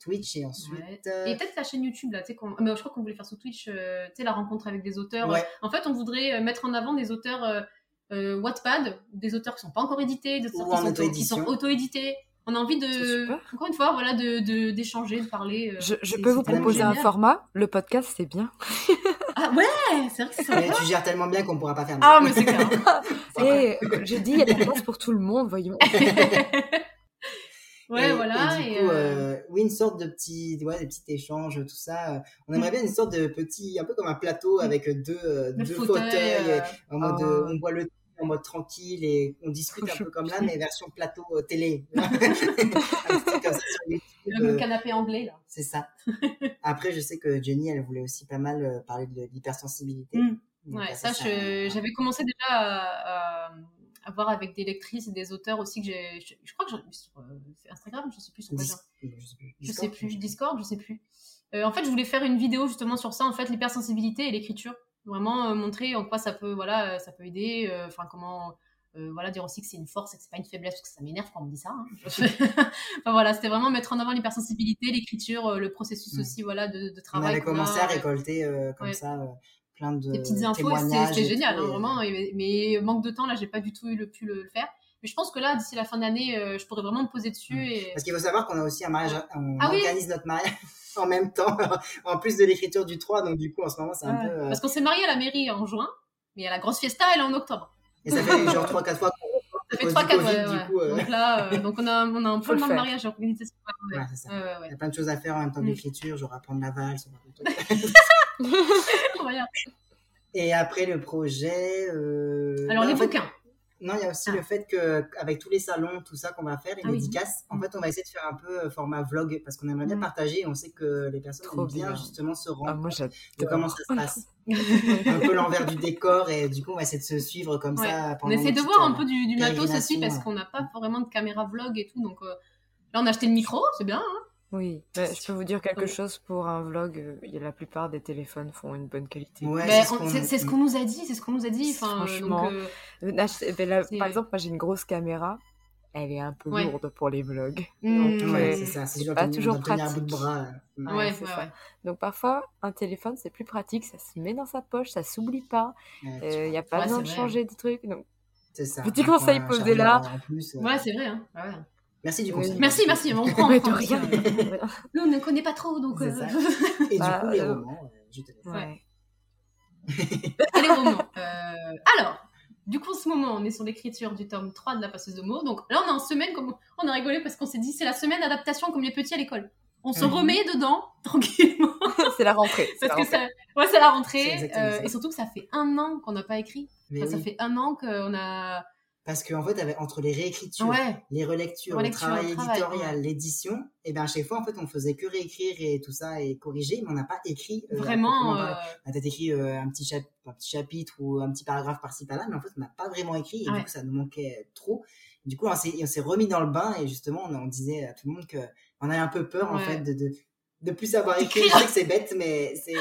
Twitch, et ensuite. Ouais. Et peut-être la chaîne YouTube, là, tu sais, mais je crois qu'on voulait faire sur Twitch, euh, tu sais, la rencontre avec des auteurs. Ouais. En fait, on voudrait mettre en avant des auteurs euh, Wattpad, des auteurs qui sont pas encore édités, des auteurs Ou qui en sont, qui sont auto-édités. On a envie de, encore une fois, voilà, de de- d'échanger, de, parler. euh. Je, je peux vous proposer un format Le podcast, c'est bien. Ah ouais, c'est vrai que c'est tu gères tellement bien qu'on pourra pas faire mieux. Ah, mais c'est clair. Et euh, j'ai dit, il y a de la place pour tout le monde, voyons. ouais, Et- voilà. Et du et, coup, euh, euh, oui, une sorte de petit, ouais, des petits échanges, tout ça. On aimerait bien une sorte de petit, un peu comme un plateau avec deux, deux fauteuil, fauteuils, euh, en mode, Oh. on boit le thé en mode tranquille et on discute un peu comme là, mais version plateau euh, télé. le euh, canapé anglais, là. c'est ça. Après, je sais que Jenny, elle voulait aussi pas mal euh, parler de l'hypersensibilité. Mm. Donc, Ouais, euh, ça, je- j'avais commencé déjà à, à- à voir avec des lectrices et des auteurs aussi que j'ai. Je, je crois que j'en ai sur euh, Instagram, je sais plus sur quoi Dis- j'ai- je sais plus. Je sais Discord, plus, Discord, je sais plus. Euh, en fait, je voulais faire une vidéo justement sur ça, en fait, l'hypersensibilité et l'écriture. Vraiment euh, montrer en quoi ça peut, voilà, euh, ça peut aider. euh, Enfin, comment, euh, voilà, dire aussi que c'est une force et que c'est pas une faiblesse parce que ça m'énerve quand on me dit ça. hein. enfin voilà, c'était vraiment mettre en avant l'hypersensibilité, l'écriture, le processus Mm. aussi, voilà, de, de On travail. avait commencé a, à récolter euh, comme Ouais. ça euh, plein de des petites infos, c'était- et génial, hein, vraiment. et- Mais manque de temps, là, j'ai pas du tout eu le, pu le, le faire. Mais je pense que là, d'ici la fin d'année, euh, je pourrais vraiment me poser dessus. Mm. Et... Parce qu'il faut savoir qu'on a aussi un mariage, on Ah oui. organise notre mariage en même temps, en plus de l'écriture du 3, donc du coup en ce moment c'est un peu... euh, Parce qu'on s'est marié à la mairie en juin, mais à la grosse fiesta, elle est en octobre. Et ça fait genre 3-4 fois qu'on Ça fait cause 3 du 4 Covid, ouais, du ouais. coup, euh. Donc là, euh, donc on a, on a un de mariage à organiser. ce soir, ouais. Ça. Il y a plein de choses à faire en même temps de Mm. l'écriture, genre apprendre la valse. Et après le projet... Alors, bah, les fait, bouquins. Non, il y a aussi Ah. le fait que avec tous les salons, tout ça qu'on va faire, les Ah oui. dédicaces, en fait, on va essayer de faire un peu euh, format vlog parce qu'on aimerait bien Mm. partager. et On sait que les personnes Trop aiment bien, bien. justement se rendre Ah, moi, j'adore. de comment ça se passe, un peu l'envers du décor et du coup, on va essayer de se suivre comme Ouais. ça. On pendant essaie nos de voir un euh, peu du, du matos aussi parce qu'on n'a pas vraiment de caméra vlog et tout. Donc euh, là, on a acheté le micro, c'est bien. hein. Oui, mais je peux vous dire quelque Oui. chose pour un vlog. euh, il y a la plupart des téléphones font une bonne qualité. Ouais, Mais c'est ce on- qu'on- nous a dit, c'est ce qu'on nous a dit. Enfin, Franchement. donc, euh, Euh, là, ben là, par exemple, moi j'ai une grosse caméra. Elle est un peu Ouais. lourde pour les vlogs. Mm. Donc, Ouais, c'est ça. Pas toujours à bout de pratique. bras. Ouais, ouais, c'est ouais, ça. ouais. Donc parfois, un téléphone, c'est plus pratique, ça se met dans sa poche, ça s'oublie pas, Ouais, il n'y a pas Ouais, besoin de changer des trucs. Donc, C'est ça. Petit conseil posé là. Plus, euh, Ouais, c'est vrai. Hein. Merci du Oui. conseil. Merci, merci, on prend. on mais prend, de rien. Nous, on ne connaît pas trop, donc. Euh, ça. Et du Bah, coup, les euh, romans, euh, je te laisse. Ouais. Les romans. Euh, alors, du coup, en ce moment, on est sur l'écriture du tome 3 de La passeuse de mots. Donc là, on est en semaine, comme on a rigolé parce qu'on s'est dit, c'est la semaine d'adaptation comme les petits à l'école. On se Mhm. remet dedans, tranquillement. c'est la rentrée. c'est Parce la que rentrée. ça, Ouais, c'est la rentrée. euh, et surtout que ça fait un an qu'on n'a pas écrit. Ça fait un an qu'on a. Parce qu'en fait, avec- entre les réécritures, Ouais. les relectures, Relecture, le travail éditorial, l'édition, et bien à chaque fois, en fait, on faisait que réécrire et tout ça et corriger, mais on n'a pas écrit. euh, Vraiment. euh. On a peut-être écrit euh, un, petit chap- un petit chapitre ou un petit paragraphe par-ci par-là, mais en fait, on n'a pas vraiment écrit et Ouais. du coup, ça nous manquait trop. Du coup, on s'est remis dans le bain et justement, on, on disait à tout le monde que on avait un peu peur en fait de, de de plus savoir écrire. Je sais que c'est bête, mais c'est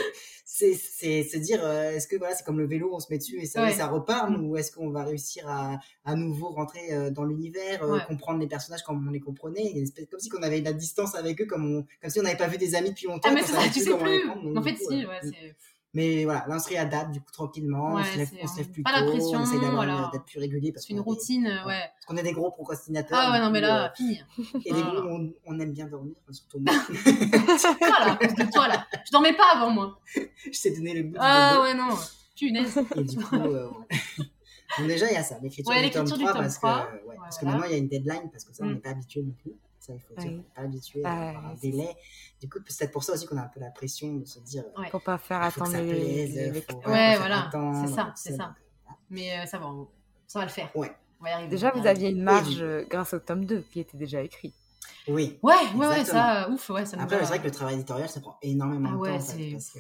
c'est c'est se dire euh, est-ce que voilà c'est comme le vélo, on se met dessus et ça, Ouais. ça repart, Mm. ou est-ce qu'on va réussir à à nouveau rentrer euh, dans l'univers, euh, Ouais. comprendre les personnages comme on les comprenait, une espèce- comme si on avait de la distance avec eux, comme on, comme si on n'avait pas vu des amis depuis longtemps. Ah, mais ça, tu sais plus. Donc, En fait, coup, si, ouais, mm. c'est. Mais voilà, là on se réadapte du coup tranquillement, Ouais, on, se lève, c'est- on se lève plus pas la tôt, pression, on essaie d'avoir voilà. d'être plus régulier parce C'est une routine, ouais. euh, ouais. Parce qu'on est des gros procrastinateurs. Ah ouais, non, mais là, euh, fini. et Voilà. gros, on, on aime bien dormir, enfin, surtout moi. Toi, là, à cause de toi, là. Je dormais pas avant, moi. je t'ai donné le bout Ah ouais, non. Punaise. Et du coup, euh. Donc déjà, il y a ça, l'écriture Ouais, du tome l'écriture du 3, tome parce, 3. Que, ouais, parce que voilà. maintenant, il y a une deadline, parce que ça, on Mm. n'est pas habitué non plus. Ça, il faut dire, Oui. on n'est pas habitué Ah, à avoir un délai. Du coup, c'est peut-être pour ça aussi qu'on a un peu la pression de se dire, Ouais. Faut pas faire il faut que attendre ça les, plaise, les faut, Ouais, voilà, c'est ça, c'est ça. Mais euh, ça va, on- ça va le faire. Ouais. On va y arriver. Déjà, vous aviez une marge euh, grâce au tome 2 qui était déjà écrit. Oui. Ouais, ouais, ouais, ça, ouf, ouais, ça Après, c'est vrai que le travail éditorial, ça prend énormément Ah de ouais, temps, en fait, c'est- parce que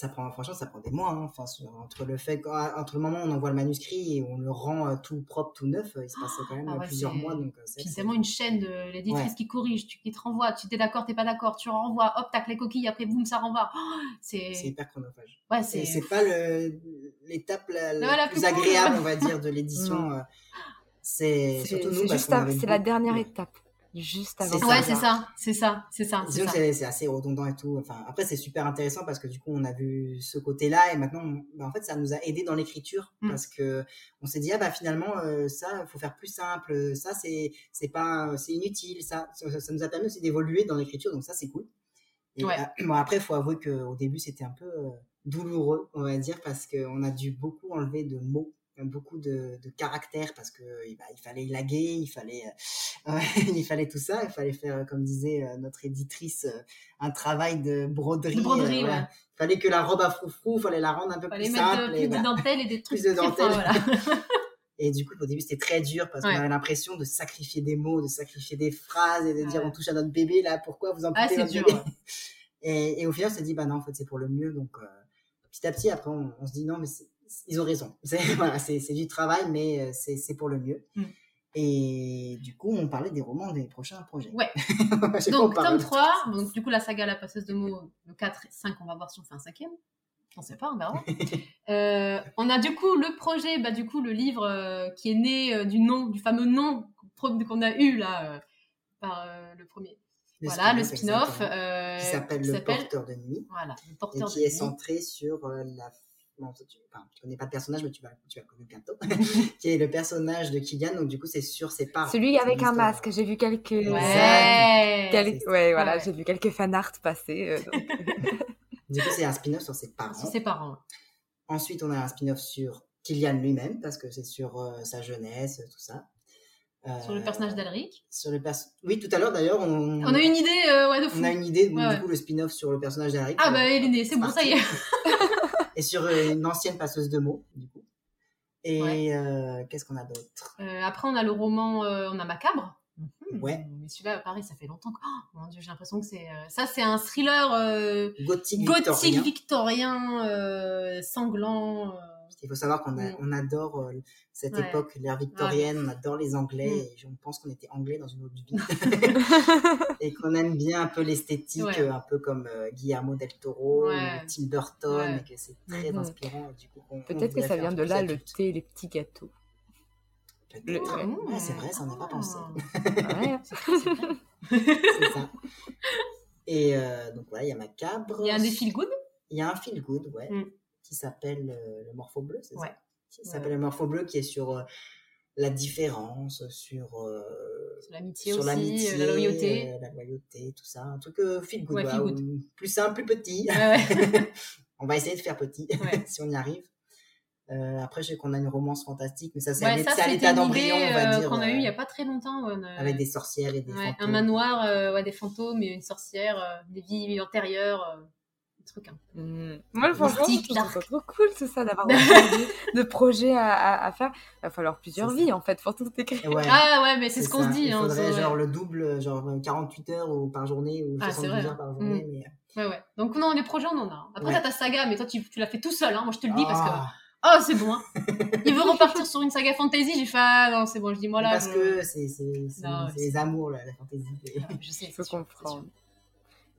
ça prend, franchement, ça prend des mois. hein. Enfin, sur- entre le fait, entre le moment où on envoie le manuscrit et on le rend euh, tout propre, tout neuf, euh, il se passe quand même Ah euh, ouais, plusieurs mois. Donc, c'est tellement une chaîne de l'éditrice Ouais. qui corrige, tu- qui te renvoie, tu t'es d'accord, t'es pas d'accord, tu renvoies, hop, tac les coquilles, après boum, ça renvoie. Oh, c'est c'est. hyper chronophage. Ouais, c'est. c'est pas le- l'étape la, la Ouais, la plus agréable, on va dire, de l'édition. euh, C'est surtout nous, parce juste c'est la dernière Ouais. étape. Juste avant. ça. Ouais, c'est ça, c'est ça, c'est ça, c'est Disons que ça. c'est c'est assez redondant et tout. Enfin, après, c'est super intéressant parce que du coup, on a vu ce côté-là et maintenant, on- bah, en fait, ça nous a aidé dans l'écriture Mm. parce que on s'est dit ah bah finalement euh, ça, faut faire plus simple. Ça, c'est c'est pas c'est inutile. Ça, ça, ça nous a permis aussi d'évoluer dans l'écriture, donc ça, c'est cool. Et Ouais. euh, bon, après, il faut avouer qu'au début, c'était un peu euh, douloureux, on va dire, parce qu'on a dû beaucoup enlever de mots beaucoup de, de caractères parce que bah, il fallait laguer, il fallait, euh, il fallait tout ça, il fallait faire, comme disait euh, notre éditrice, euh, un travail de broderie. De broderie, euh, voilà. ouais. Il fallait que la robe à froufrou, il fallait la rendre un peu Fallait plus simple. de- et plus de voilà. dentelle et des trucs Plus de très fins, dentelle. voilà. Et du coup, au début, c'était très dur parce qu'on avait l'impression de sacrifier des mots, de sacrifier des phrases et de dire on touche à notre bébé là, pourquoi vous en Ah, votre dur. bébé? Ouais. et, et au final, on s'est dit, bah non, en fait, c'est pour le mieux. Donc, euh, petit à petit, après, on, on se dit, non, mais c'est- ils ont raison. C'est voilà, du travail, mais euh, c'est pour le mieux. Mm. Et du coup, on parlait des romans des prochains projets. Ouais. Donc, tome de- 3, donc du coup, la saga La passeuse de mots, le 4 et 5, on va voir si on fait un cinquième. On sait pas, on verra. Euh, on a du coup le projet, bah, du coup, le livre euh, qui est né euh, du nom, du fameux nom qu'on a eu là, par le premier. Le voilà, le spin-off, qui s'appelle qui Le Porteur de Nuit. Voilà, le Et porteur qui de est nuit. centré sur la. Tu, enfin, tu connais pas le personnage, mais tu vas, tu vas le connaître bientôt. qui est le personnage de Kylian. Donc, du coup, c'est sur ses parents. Celui avec un masque, j'ai vu quelques. Ouais. quel- C'est ça. Ouais, voilà, Ouais. j'ai vu quelques fanarts passer. euh, donc. Du coup, c'est un spin-off sur ses parents. Sur ses parents. Ensuite, on a un spin-off sur Kylian lui-même, parce que c'est sur euh, sa jeunesse, tout ça. Euh, Sur le personnage d'Alric. Sur le perso- Oui, tout à l'heure, d'ailleurs, on, On a une idée, euh, ouais, de fou. on a une idée, Ouais, du ouais. coup, le spin-off sur le personnage d'Eric. Ah bah, il est né, c'est bon, ça y est. Et sur euh, une ancienne passeuse de mots, du coup. Et Ouais. euh, qu'est-ce qu'on a d'autre? Euh, après, on a le roman, on a Macabre. Ouais. Mais celui-là, pareil, ça fait longtemps que. Oh, mon dieu, j'ai l'impression que c'est. Ça, c'est un thriller Gothique, gothique victorien. victorien, sanglant. Il faut savoir qu'on a- Mm. on adore euh, cette Ouais. époque, l'ère victorienne, on adore les Anglais, Mm. et je pense qu'on était Anglais dans une autre vie. et qu'on aime bien un peu l'esthétique, Ouais. un peu comme euh, Guillermo del Toro, Tim Burton, Ouais. et que c'est très Mhm. inspirant. du coup, Peut-être que ça vient de là, le thé et les petits gâteaux. Le- Ouais, ouais, c'est vrai, ça, n'a pas pensé. Ouais. c'est ça. Et euh, donc, voilà, il y a Macabre. Il y a un des feel good? Il y a un feel good, ouais, Mm. Qui s'appelle euh, le Morpho Bleu, c'est Ouais. ça Qui s'appelle le Morpho Bleu, qui est sur euh, la différence, sur, euh, l'amitié sur l'amitié, la loyauté. la loyauté, tout ça. Un truc feel good, Ouais, voilà, feel good. ou plus simple, plus petit. On va essayer de faire petit, si on y arrive. Euh, après, je sais qu'on a une romance fantastique, mais ça, c'est Ouais, à l'état d'embryon, on va dire. qu'on a eu il y a pas très longtemps. on a- Avec des sorcières et des Ouais, fantômes. un manoir, euh, ouais, des fantômes et une sorcière, euh, des vies antérieures. Euh, trucs. Hein. Mmh. Moi, franchement, je trouve ça trop cool, tout ça, d'avoir de, projets à, à, à faire. Il va falloir plusieurs C'est vies, ça. en fait, pour tout écrire. Ouais. Ah ouais, mais c'est ce qu'on se dit. Il hein, faudrait c'est- genre ouais. le double, genre 48 heures ou par journée ou Ah, c'est 72 vrai, heures par journée. Mais... Ouais, ouais. Donc, non, les projets, on en a. hein. Après, Ouais. t'as ta saga, mais toi, tu, tu l'as fait tout seul. Hein. Moi, je te le dis parce que. Ah, Oh, c'est bon. Hein. Il veut repartir sur une saga fantasy. J'ai fait, ah non, c'est bon. Je dis, moi là. parce je... que c'est c'est- c'est- c'est c'est- les amours, là, la fantaisie. Ah, Je sais. Il faut c'est c'est comprendre.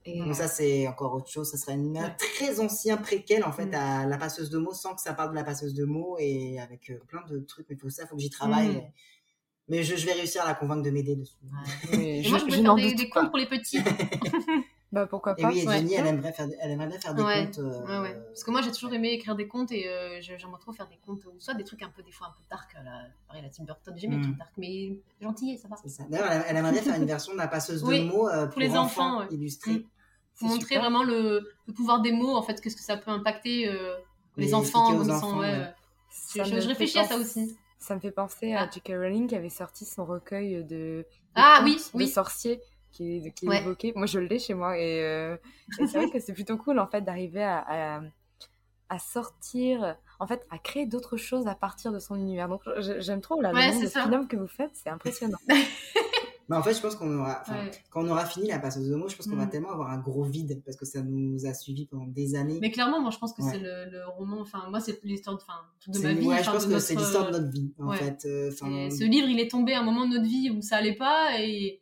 Et, Donc ça, c'est encore autre chose. Ça serait une- un Ouais. très ancien préquel, en fait, Mm. à la passeuse de mots, sans que ça parle de la passeuse de mots et avec euh, plein de trucs. Mais faut ça, faut que j'y travaille. Mm. Mais je, je vais réussir à la convaincre de m'aider dessus. oui, Et je, moi, je je n'en faire des, des comptes pour les petits. Bah, pourquoi Et pas oui, et Ouais. Jenny, elle aimerait, faire, elle aimerait faire des Ouais. comptes. euh, Ouais, ouais. Parce que moi, j'ai toujours aimé écrire des contes et euh, j'aimerais trop faire des contes, ou soit des trucs un peu, des fois, un peu dark, à la, pareil, la Tim Burton. J'aime bien les Mm. trucs dark, mais gentil, ça va. C'est ça. D'ailleurs, elle, elle aimerait bien faire une version de la passeuse Oui, de mots euh, pour, les enfants, enfants, ouais. illustrée. Mm. C'est Montrer super. vraiment le, le pouvoir des mots, en fait, qu'est-ce que ça peut impacter euh, les, Les enfants, aux sont, enfants, ouais, ouais. ouais. Ça Je, réfléchis à ça aussi. Ça me fait penser à Ah. J.K. Rowling qui avait sorti son recueil de, de Ah oui, de oui. sorciers qui, qui Ouais. évoquait. Moi, je l'ai chez moi et, euh, et c'est vrai que c'est plutôt cool en fait d'arriver à, à, à sortir, en fait, à créer d'autres choses à partir de son univers. Donc, j'aime trop là, Ouais, c'est de que vous faites, c'est impressionnant. Mais en fait, je pense qu'on aura, Ouais. quand on aura fini la passeuse de mots, je pense qu'on va Mm. tellement avoir un gros vide parce que ça nous a suivis pendant des années. Mais clairement, moi, je pense que Ouais. c'est le, le roman, enfin, moi, c'est l'histoire de, enfin, de C'est- ma vie. ouais, je pense que c'est notre- l'histoire de notre vie, en ouais. fait. Euh, ce livre, il est tombé à un moment de notre vie où ça allait pas et,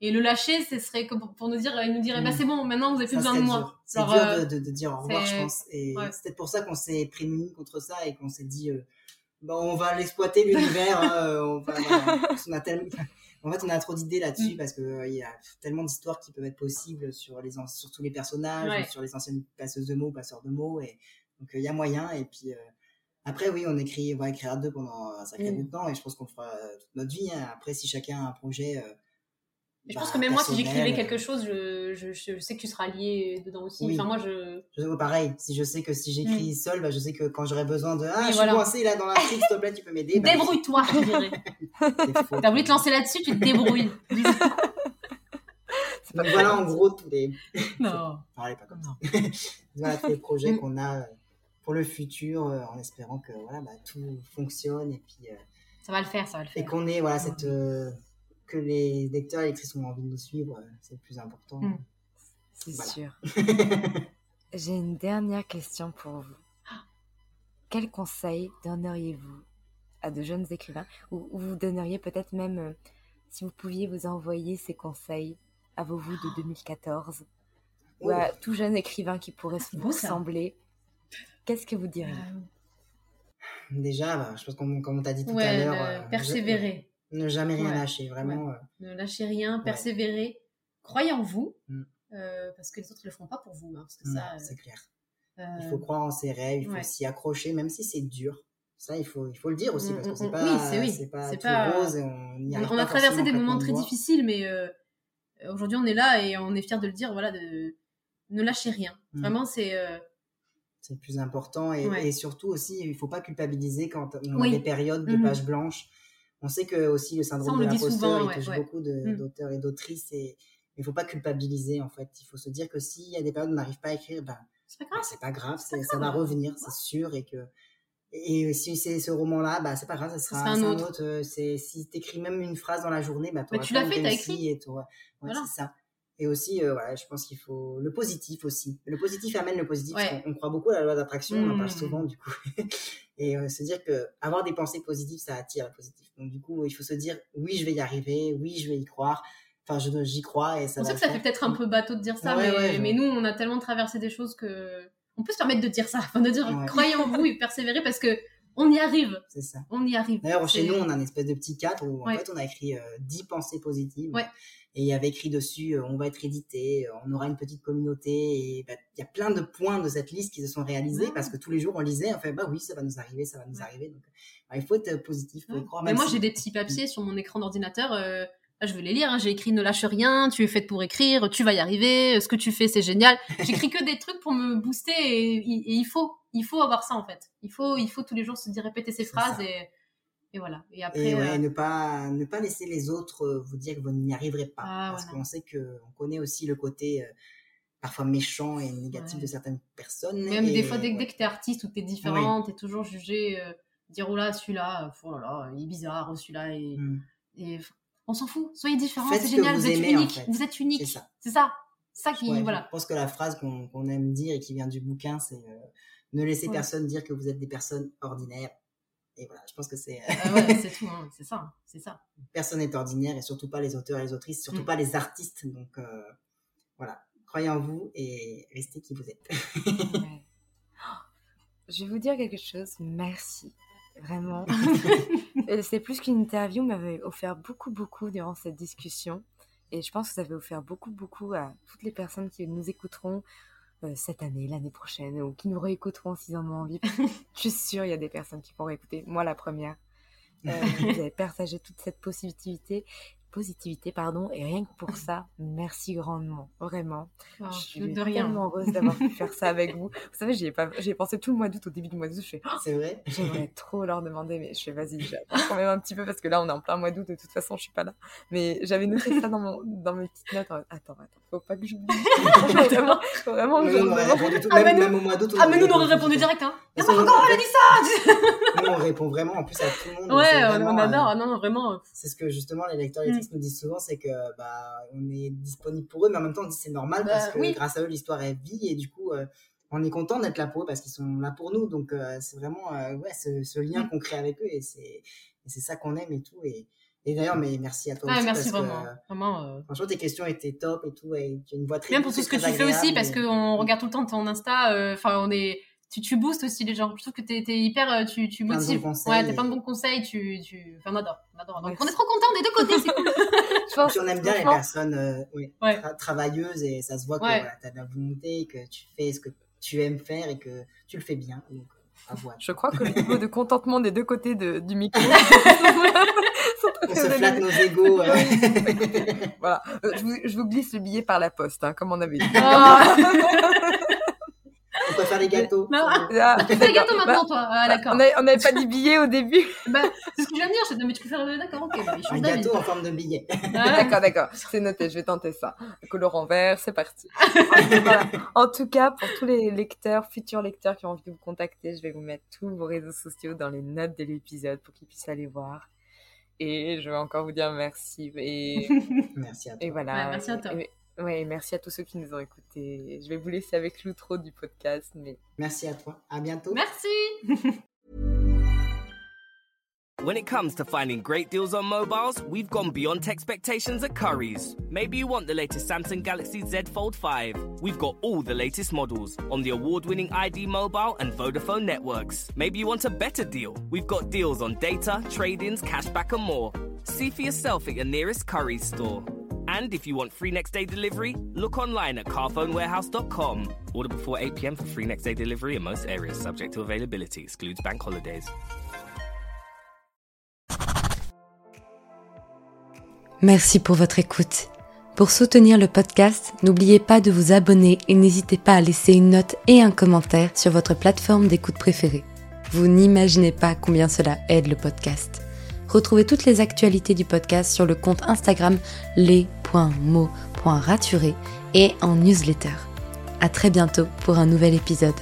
et le lâcher, ce serait comme pour, nous dire, il nous dirait, Mm. bah c'est bon, maintenant vous avez plus ça besoin de moi. C'est dur euh, de, dire au revoir, je pense. Et ouais. c'est peut-être pour ça qu'on s'est prémunis contre ça et qu'on s'est dit, euh, bon, on va l'exploiter l'univers. hein, euh, on va, a tellement- En fait, on a trop d'idées là-dessus Mm. parce qu'il y a tellement d'histoires qui peuvent être possibles sur, les, sur tous les personnages, Ouais. sur les anciennes passeuses de mots, passeurs de mots. Et, donc, euh, il y a moyen. Et puis, euh, après, oui, on écrit, on va écrire à deux pendant un sacré Mm. bout de temps et je pense qu'on fera euh, toute notre vie. hein. Après, si chacun a un projet. Et je bah, pense que même moi, si j'écrivais quelque chose, je, je, je sais que tu seras lié dedans aussi. Oui. Enfin, moi, je. Je, pareil, si je sais que si j'écris seul, bah, je sais que quand j'aurai besoin de Ah, Mm. Oui, je voilà. suis coincé là dans l'intrigue, s'il te plaît, tu peux m'aider. bah, Débrouille-toi, je dirais. T'as voulu te lancer là-dessus, tu te débrouilles. Donc voilà en gros tous les. non. Parlez pas comme ça. Voilà tous les projets Mm. qu'on a euh, pour le futur, euh, en espérant que voilà, bah, tout fonctionne et puis euh, Ça va le faire, ça va le et faire. qu'on ait voilà cette euh, que les lecteurs et lectrices ont envie de nous suivre, euh, c'est le plus important. Mm. C'est Voilà. sûr. J'ai une dernière question pour vous. Quel conseil donneriez-vous à de jeunes écrivains ou, ou vous donneriez peut-être même, euh, si vous pouviez vous envoyer ces conseils à vos vous de 2014 ou à tout jeune écrivain qui pourrait vous ressembler, qu'est-ce que vous diriez? Déjà, bah, je pense qu'on comme on t'a dit tout à l'heure, euh, persévérer. Ne jamais rien Ouais. lâcher, vraiment. euh, Ne lâchez rien, persévérez. Croyez en vous. Mm. euh, parce que les autres ne le feront pas pour vous. hein, parce que non, ça, euh, c'est clair. Il faut croire en ses rêves, il faut s'y accrocher, même si c'est dur. Ça, il faut, il faut le dire aussi, Mm, parce que mm, c'est mm. pas, Oui, c'est oui. c'est pas pas- rose et on y on, arrive on pas a traversé des moments très difficiles, mais aujourd'hui on est là et on est fiers de le dire. Voilà, de ne lâchez rien. Mm. Vraiment, c'est C'est le plus important. Et, Ouais. et surtout aussi, il faut pas culpabiliser quand on Oui. a des périodes de Mhm. pages blanches. On sait que aussi le syndrome Ça, de l'imposteur, il touche ouais. beaucoup Mm. d'auteurs et d'autrices. Et il faut pas culpabiliser, en fait. Il faut se dire que s'il y a des périodes où on n'arrive pas à écrire, ben, c'est pas ben, grave. c'est pas grave, C'est pas c'est- ça va revenir, c'est sûr. Et que et si c'est ce roman-là, bah, c'est pas grave, ça sera, sera un autre. Euh, C'est, si t'écris même une phrase dans la journée, bah, t'auras tu l'as fait, t'as écrit. Et ouais, Voilà. c'est ça. Et aussi, euh, voilà, je pense qu'il faut le positif aussi. Le positif amène le positif. Ouais. On, croit beaucoup à la loi d'attraction, on en parle Mm. souvent du coup. Et euh, se dire que avoir des pensées positives, ça attire le positif. Donc du coup, il faut se dire oui, je vais y arriver, oui, je vais y croire. Enfin, je- j'y crois et ça le que ça fait peut-être un peu bateau de dire ça, Ouais, mais, ouais, mais nous, on a tellement traversé des choses que on peut se permettre de dire ça, enfin, de dire croyez en vous et persévérez parce que on y arrive, C'est ça. on y arrive. D'ailleurs, chez nous, on a un espèce de petit cadre où Ouais. en fait, on a écrit euh, 10 pensées positives. Ouais. Et il y avait écrit dessus, euh, on va être édité, euh, on aura une petite communauté. Et bah, il y a plein de points de cette liste qui se sont réalisés Ouais. parce que tous les jours, on lisait, on fait, bah oui, ça va nous arriver, ça va nous arriver. Donc, bah, il faut être euh, positif, faut y croire. Mais moi, si- j'ai des petits papiers sur mon écran d'ordinateur. Là, je vais les lire. hein. J'ai écrit Ne lâche rien, tu es faite pour écrire, tu vas y arriver, ce que tu fais, c'est génial. J'écris que des trucs pour me booster et, et il faut, il faut avoir ça en fait. Il faut, il faut tous les jours se dire répéter ces phrases et, et voilà. Et après, Et ouais, euh, ne pas ne pas laisser les autres euh, vous dire que vous n'y arriverez pas Ah, parce qu'on sait que on connaît aussi le côté euh, parfois méchant et négatif Ouais. de certaines personnes. Même et, des fois, dès, ouais. dès que t'es artiste ou que t'es différent, t'es toujours jugé, euh, dire, oh là, celui-là, oh là là, il est bizarre, oh, celui-là, et, Mm. et on s'en fout, soyez différents, c'est génial, vous vous, êtes aimez, en unique, fait. vous êtes unique, C'est ça. c'est ça, ça qui, Ouais, voilà. Je pense que la phrase qu'on aime dire et qui vient du bouquin, c'est euh, ne laissez Ouais. personne dire que vous êtes des personnes ordinaires. Et voilà, je pense que c'est Ah ouais, c'est tout, hein, c'est ça, c'est ça. personne n'est ordinaire et surtout pas les auteurs et les autrices, surtout Mm. pas les artistes. Donc euh, voilà, croyez en vous et restez qui vous êtes. Ouais. Je vais vous dire quelque chose. Merci. Vraiment. C'est plus qu'une interview, m'avait offert beaucoup, beaucoup durant cette discussion. Et je pense que ça va offert beaucoup, beaucoup à toutes les personnes qui nous écouteront euh, cette année, l'année prochaine, ou qui nous réécouteront s'ils en ont envie. je suis sûre, il y a des personnes qui vont réécouter. Moi, la première. Euh, vous avez partagé toute cette positivité, positivité, pardon, et rien que pour ça, merci grandement, vraiment. Oh, je suis de rien. tellement heureuse d'avoir pu faire ça avec vous. Vous savez, j'y ai, pas... j'y ai pensé tout le mois d'août, au début du mois d'août, je fais, Oh, C'est vrai j'aimerais trop leur demander, mais je fais, vas-y, j'attends quand même un petit peu, parce que là, on est en plein mois d'août, de toute façon, je suis pas là. Mais j'avais noté ça dans, mon... dans mes petites notes. en- Attends, attends, faut pas que j'oublie. vraiment, vraiment Nous, je on aurait demande. répondu tout- Ah, mais même, nous- même au mois d'août. Ah, mais nous, on aurait répondu direct, hein. Mais Ah, encore, elle a dit ça nous, on répond vraiment en plus à tout le monde. Ouais, on, vraiment, on adore, euh, ah, non, non, vraiment. C'est ce que justement les lecteurs Mm. et lectrices nous disent souvent, c'est que bah on est disponible pour eux, mais en même temps on dit c'est normal Bah, parce que oui. grâce à eux l'histoire est vie et du coup euh, on est content d'être là pour eux parce qu'ils sont là pour nous. Donc euh, c'est vraiment euh, ouais ce, ce lien Mm. qu'on crée avec eux et c'est ça qu'on aime et tout et, et d'ailleurs mais merci à toi Ah, aussi merci parce vraiment. que Vraiment. euh, franchement tes questions étaient top et tout et tu as une voix très Même pour tout ce que tu fais aussi, parce qu'on regarde tout le temps ton Insta, euh, enfin, on est. Tu, tu boostes aussi les gens. Je trouve que t'es es hyper. euh, Tu, tu motives. ouais, t'as plein de bons conseils. Tu, tu... Enfin, on adore. On adore. Donc, on est trop contents des deux côtés, c'est cool. Puis on aime bien les personnes euh, oui, Ouais. tra- travailleuses et ça se voit que Ouais. voilà, tu as de la volonté, que tu fais ce que tu aimes faire et que tu le fais bien. Donc, à voir. Je crois que le niveau de contentement des deux côtés de- du micro. On se flatte nos égaux. euh. Voilà, Euh, je vous, je vous glisse le billet par la poste, hein, comme on avait dit. Ah. On peut faire des gâteaux. Non. Ah, Tu fais le gâteau d'accord. maintenant, toi. Ah, Bah, d'accord. on avait- on n'avait pas dit billet au début. Bah, c'est ce que je viens de dire. Je... Non, mais tu préfères. D'accord, ok. Bah, Un gâteau en forme de billet. Ah. D'accord, d'accord. C'est noté, je vais tenter ça. Colorant vert, c'est parti. Voilà. En tout cas, pour tous les lecteurs, futurs lecteurs qui ont envie de vous contacter, je vais vous mettre tous vos réseaux sociaux dans les notes de l'épisode pour qu'ils puissent aller voir. Et je vais encore vous dire merci. Et, Merci à toi. et voilà. Ouais, merci à toi. Et- ouais, merci à tous ceux qui nous ont écoutés. Je vais vous laisser avec l'outro du podcast, mais Merci à toi. À bientôt. Merci. When it comes to finding great deals on mobiles, we've gone beyond expectations at Curry's. Maybe you want the latest Samsung Galaxy Z Fold 5. We've got all the latest models on the award winning ID Mobile and Vodafone networks. Maybe you want a better deal. We've got deals on data, trade ins, cashback, and more. See for yourself at your nearest Curry's store. And if you want free next day delivery, look online at carphonewarehouse.com. Order before 8 pm for free next day delivery in most areas, subject to availability, excludes bank holidays. Merci pour votre écoute. Pour soutenir le podcast, n'oubliez pas de vous abonner et n'hésitez pas à laisser une note et un commentaire sur votre plateforme d'écoute préférée. Vous n'imaginez pas combien cela aide le podcast. Retrouvez toutes les actualités du podcast sur le compte Instagram les.mots.raturés et en newsletter. À très bientôt pour un nouvel épisode.